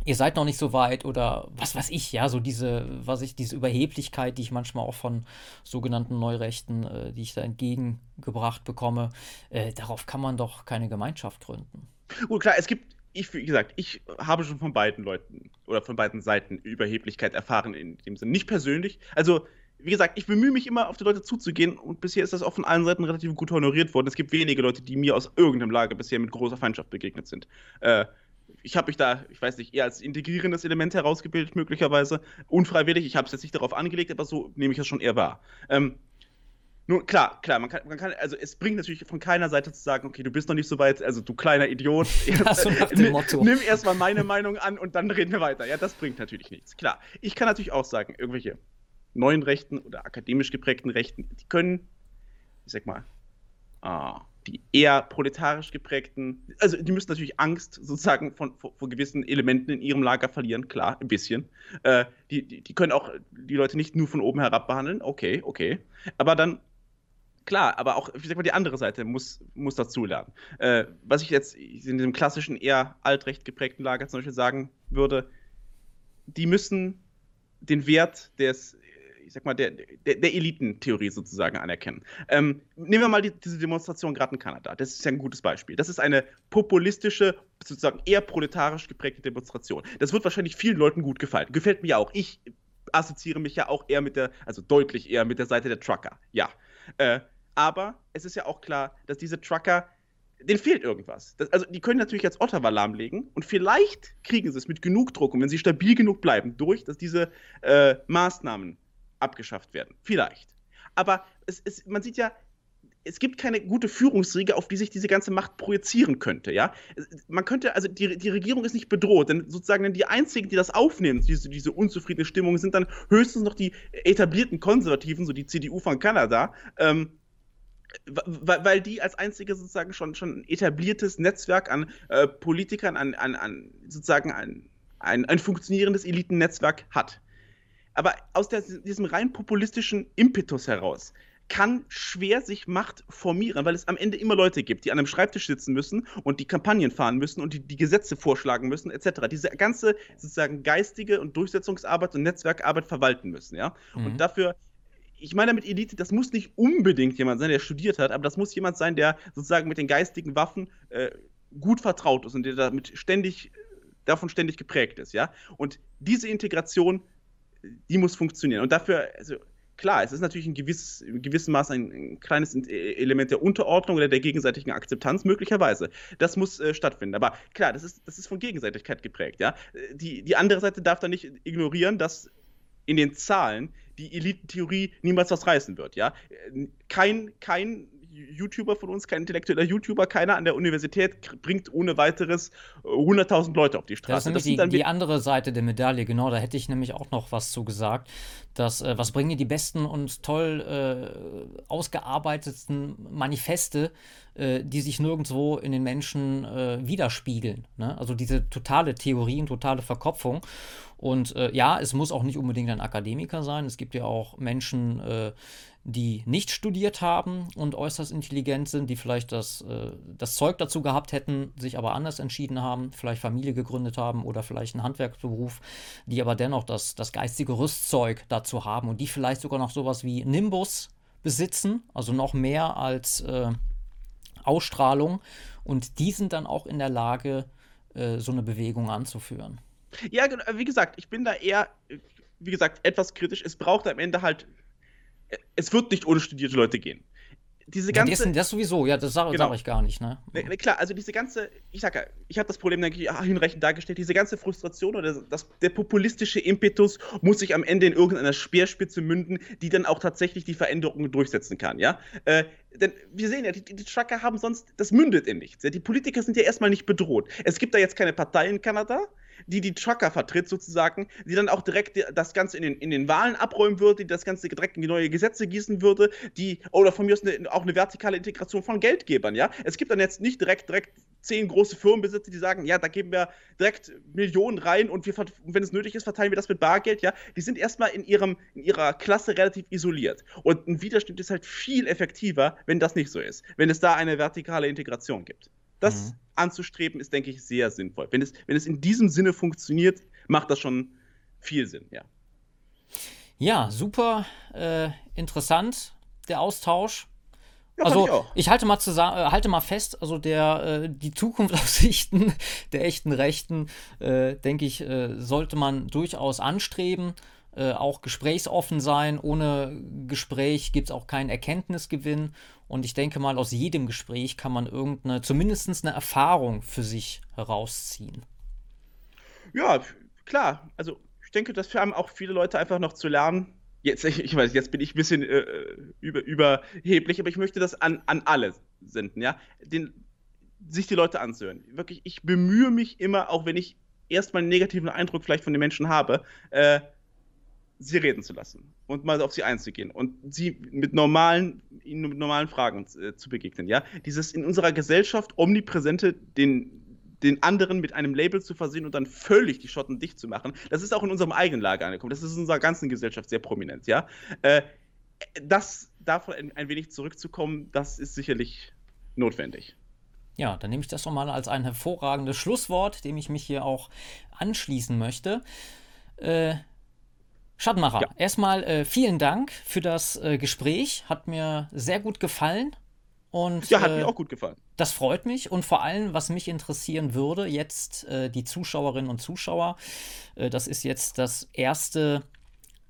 ihr seid noch nicht so weit oder was weiß ich, ja, so diese, was ich, diese Überheblichkeit, die ich manchmal auch von sogenannten Neurechten, äh, die ich da entgegengebracht bekomme, äh, darauf kann man doch keine Gemeinschaft gründen. Gut, klar, es gibt, ich, wie gesagt, ich habe schon von beiden Leuten oder von beiden Seiten Überheblichkeit erfahren in dem Sinne. Nicht persönlich. Also, wie gesagt, ich bemühe mich immer, auf die Leute zuzugehen und bisher ist das auch von allen Seiten relativ gut honoriert worden. Es gibt wenige Leute, die mir aus irgendeinem Lager bisher mit großer Feindschaft begegnet sind. Äh, ich habe mich da, ich weiß nicht, eher als integrierendes Element herausgebildet, möglicherweise. Unfreiwillig, ich habe es jetzt nicht darauf angelegt, aber so nehme ich es schon eher wahr. Ähm, nun, klar, klar, man kann, man kann, also es bringt natürlich von keiner Seite zu sagen, okay, du bist noch nicht so weit, also du kleiner Idiot. [LAUGHS] So nach dem Motto. Nimm erstmal meine Meinung an und dann reden wir weiter. Ja, das bringt natürlich nichts. Klar, ich kann natürlich auch sagen, irgendwelche neuen Rechten oder akademisch geprägten Rechten, die können, ich sag mal, ah, die eher proletarisch geprägten, also die müssen natürlich Angst sozusagen von, von, von gewissen Elementen in ihrem Lager verlieren, klar, ein bisschen. Äh, die, die, die, können auch die Leute nicht nur von oben herab behandeln, okay, okay. Aber dann, klar, aber auch, ich sag mal, die andere Seite muss, muss dazulernen. Äh, was ich jetzt in dem klassischen, eher altrecht geprägten Lager zum Beispiel sagen würde, die müssen den Wert des ich sag mal, der, der, der Elitentheorie sozusagen anerkennen. Ähm, nehmen wir mal die, diese Demonstration gerade in Kanada. Das ist ja ein gutes Beispiel. Das ist eine populistische, sozusagen eher proletarisch geprägte Demonstration. Das wird wahrscheinlich vielen Leuten gut gefallen. Gefällt mir auch. Ich assoziiere mich ja auch eher mit der, also deutlich eher mit der Seite der Trucker. Ja. Äh, aber es ist ja auch klar, dass diese Trucker denen fehlt irgendwas. Das, also die können natürlich jetzt Ottawa lahmlegen und vielleicht kriegen sie es mit genug Druck und wenn sie stabil genug bleiben, durch, dass diese äh, Maßnahmen abgeschafft werden. Vielleicht. Aber es, es, man sieht ja, es gibt keine gute Führungsriege, auf die sich diese ganze Macht projizieren könnte, ja. Man könnte, also die, die Regierung ist nicht bedroht, denn sozusagen die einzigen, die das aufnehmen, diese, diese unzufriedene Stimmung, sind dann höchstens noch die etablierten Konservativen, so die CDU von Kanada, ähm, weil, die als einzige sozusagen schon, schon ein etabliertes Netzwerk an äh, Politikern, an, an, an sozusagen ein, ein, ein funktionierendes Elitennetzwerk hat. Aber aus der, diesem rein populistischen Impetus heraus kann schwer sich Macht formieren, weil es am Ende immer Leute gibt, die an einem Schreibtisch sitzen müssen und die Kampagnen fahren müssen und die, die Gesetze vorschlagen müssen, etc. Diese ganze sozusagen geistige und Durchsetzungsarbeit und Netzwerkarbeit verwalten müssen, ja. Mhm. Und dafür ich meine damit Elite, das muss nicht unbedingt jemand sein, der studiert hat, aber das muss jemand sein, der sozusagen mit den geistigen Waffen äh, gut vertraut ist und der damit ständig, davon ständig geprägt ist, ja. Und diese Integration, die muss funktionieren. Und dafür, also klar, es ist natürlich in, gewiss, in gewissem Maß ein, ein, kleines Element der Unterordnung oder der gegenseitigen Akzeptanz möglicherweise. Das muss äh, stattfinden. Aber klar, das ist, das ist von Gegenseitigkeit geprägt. Ja? Die, die andere Seite darf da nicht ignorieren, dass in den Zahlen die Elitentheorie niemals was reißen wird. Ja? Kein, kein YouTuber von uns, kein intellektueller YouTuber, keiner an der Universität bringt ohne weiteres 100.000 äh, Leute auf die Straße. Das ist nämlich das die, die, andere Seite der Medaille, genau, da hätte ich nämlich auch noch was zu gesagt. Dass, äh, was bringen die besten und toll äh, ausgearbeiteten Manifeste, äh, die sich nirgendwo in den Menschen äh, widerspiegeln? Ne? Also diese totale Theorie und totale Verkopfung. Und äh, ja, es muss auch nicht unbedingt ein Akademiker sein. Es gibt ja auch Menschen, die nicht studiert haben und äußerst intelligent sind, die vielleicht das, äh, das Zeug dazu gehabt hätten, sich aber anders entschieden haben, vielleicht Familie gegründet haben oder vielleicht einen Handwerksberuf, die aber dennoch das, das geistige Rüstzeug dazu haben und die vielleicht sogar noch sowas wie Nimbus besitzen, also noch mehr als äh, Ausstrahlung und die sind dann auch in der Lage, äh, so eine Bewegung anzuführen. Ja, wie gesagt, ich bin da eher, wie gesagt, etwas kritisch. Es braucht am Ende halt es wird nicht ohne studierte Leute gehen. Diese ganze, ja, das, sowieso, ja, das sage genau. sag ich gar nicht, ne? ne? ne klar, also diese ganze, ich sag ja, ich habe das Problem, denke ich, hinreichend dargestellt, diese ganze Frustration oder das, der populistische Impetus muss sich am Ende in irgendeiner Speerspitze münden, die dann auch tatsächlich die Veränderungen durchsetzen kann, ja? Äh, denn wir sehen ja, die, die Trucker haben sonst, das mündet in nichts. Ja? Die Politiker sind ja erstmal nicht bedroht. Es gibt da jetzt keine Partei in Kanada, die die Trucker vertritt sozusagen, die dann auch direkt das Ganze in den, in den Wahlen abräumen würde, die das Ganze direkt in die neue Gesetze gießen würde, die, oder von mir aus eine, auch eine vertikale Integration von Geldgebern, ja. Es gibt dann jetzt nicht direkt, direkt zehn große Firmenbesitzer, die sagen, ja, da geben wir direkt Millionen rein und wir, wenn es nötig ist, verteilen wir das mit Bargeld, ja. Die sind erstmal in, ihrem, in ihrer Klasse relativ isoliert. Und ein Widerstand ist halt viel effektiver, wenn das nicht so ist. Wenn es da eine vertikale Integration gibt. Das mhm. anzustreben ist, denke ich, sehr sinnvoll. Wenn es, wenn es in diesem Sinne funktioniert, macht das schon viel Sinn, ja. Ja, super äh, interessant, der Austausch. Ja, also ich, ich, halte mal zusammen, äh, halte mal fest, also der äh, die Zukunftsaussichten [LAUGHS] der echten Rechten, äh, denke ich, äh, sollte man durchaus anstreben. Äh, auch gesprächsoffen sein. Ohne Gespräch gibt es auch keinen Erkenntnisgewinn. Und ich denke mal, aus jedem Gespräch kann man irgendeine, zumindest eine Erfahrung für sich herausziehen. Ja, klar. Also ich denke, das haben auch viele Leute einfach noch zu lernen. Jetzt, [LAUGHS] ich, weiß, jetzt bin ich ein bisschen äh, über, überheblich, aber ich möchte das an, an alle senden, ja. Den, sich die Leute anzuhören. Wirklich, ich bemühe mich immer, auch wenn ich erstmal einen negativen Eindruck vielleicht von den Menschen habe, äh, sie reden zu lassen und mal auf sie einzugehen und sie mit normalen, ihnen mit normalen Fragen äh, zu begegnen. Ja, dieses in unserer Gesellschaft omnipräsente, den den anderen mit einem Label zu versehen und dann völlig die Schotten dicht zu machen. Das ist auch in unserem eigenen Lager angekommen. Das ist in unserer ganzen Gesellschaft sehr prominent, ja. Äh, das davon ein, ein wenig zurückzukommen, das ist sicherlich notwendig. Ja, dann nehme ich das doch mal als ein hervorragendes Schlusswort, dem ich mich hier auch anschließen möchte. Äh, Schattenmacher, ja. erstmal äh, vielen Dank für das äh, Gespräch. Hat mir sehr gut gefallen. Und, ja, hat äh, mir auch gut gefallen. Das freut mich und vor allem, was mich interessieren würde, jetzt äh, die Zuschauerinnen und Zuschauer, äh, das ist jetzt das erste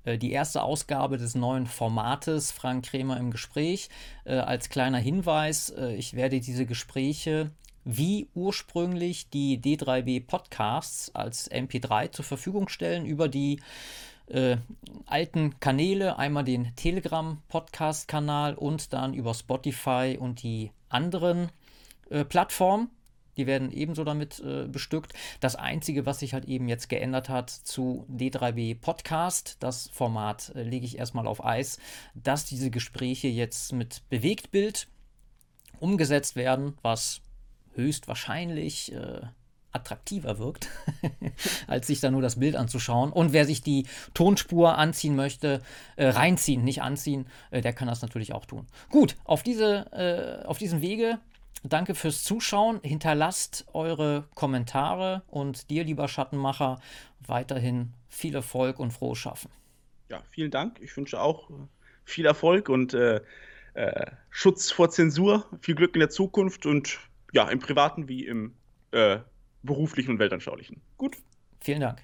äh, die erste Ausgabe des neuen Formates Frank Krämer im Gespräch. Als kleiner Hinweis, ich werde diese Gespräche wie ursprünglich die D3B Podcasts als MP3 zur Verfügung stellen über die äh, alten Kanäle, einmal den Telegram-Podcast-Kanal und dann über Spotify und die anderen äh, Plattformen. Die werden ebenso damit äh, bestückt. Das Einzige, was sich halt eben jetzt geändert hat zu D3B Podcast, das Format äh, lege ich erstmal auf Eis, dass diese Gespräche jetzt mit Bewegtbild umgesetzt werden, was höchstwahrscheinlich äh, attraktiver wirkt, [LAUGHS] als sich da nur das Bild anzuschauen. Und wer sich die Tonspur anziehen möchte, äh, reinziehen, nicht anziehen, äh, der kann das natürlich auch tun. Gut, auf, diese, äh, auf diesem Wege danke fürs Zuschauen. Hinterlasst eure Kommentare und dir, lieber Schattenmacher, weiterhin viel Erfolg und frohes Schaffen. Ja, vielen Dank. Ich wünsche auch äh, viel Erfolg und äh, äh, Schutz vor Zensur, viel Glück in der Zukunft und ja, im privaten wie im äh, beruflichen und weltanschaulichen. Gut. Vielen Dank.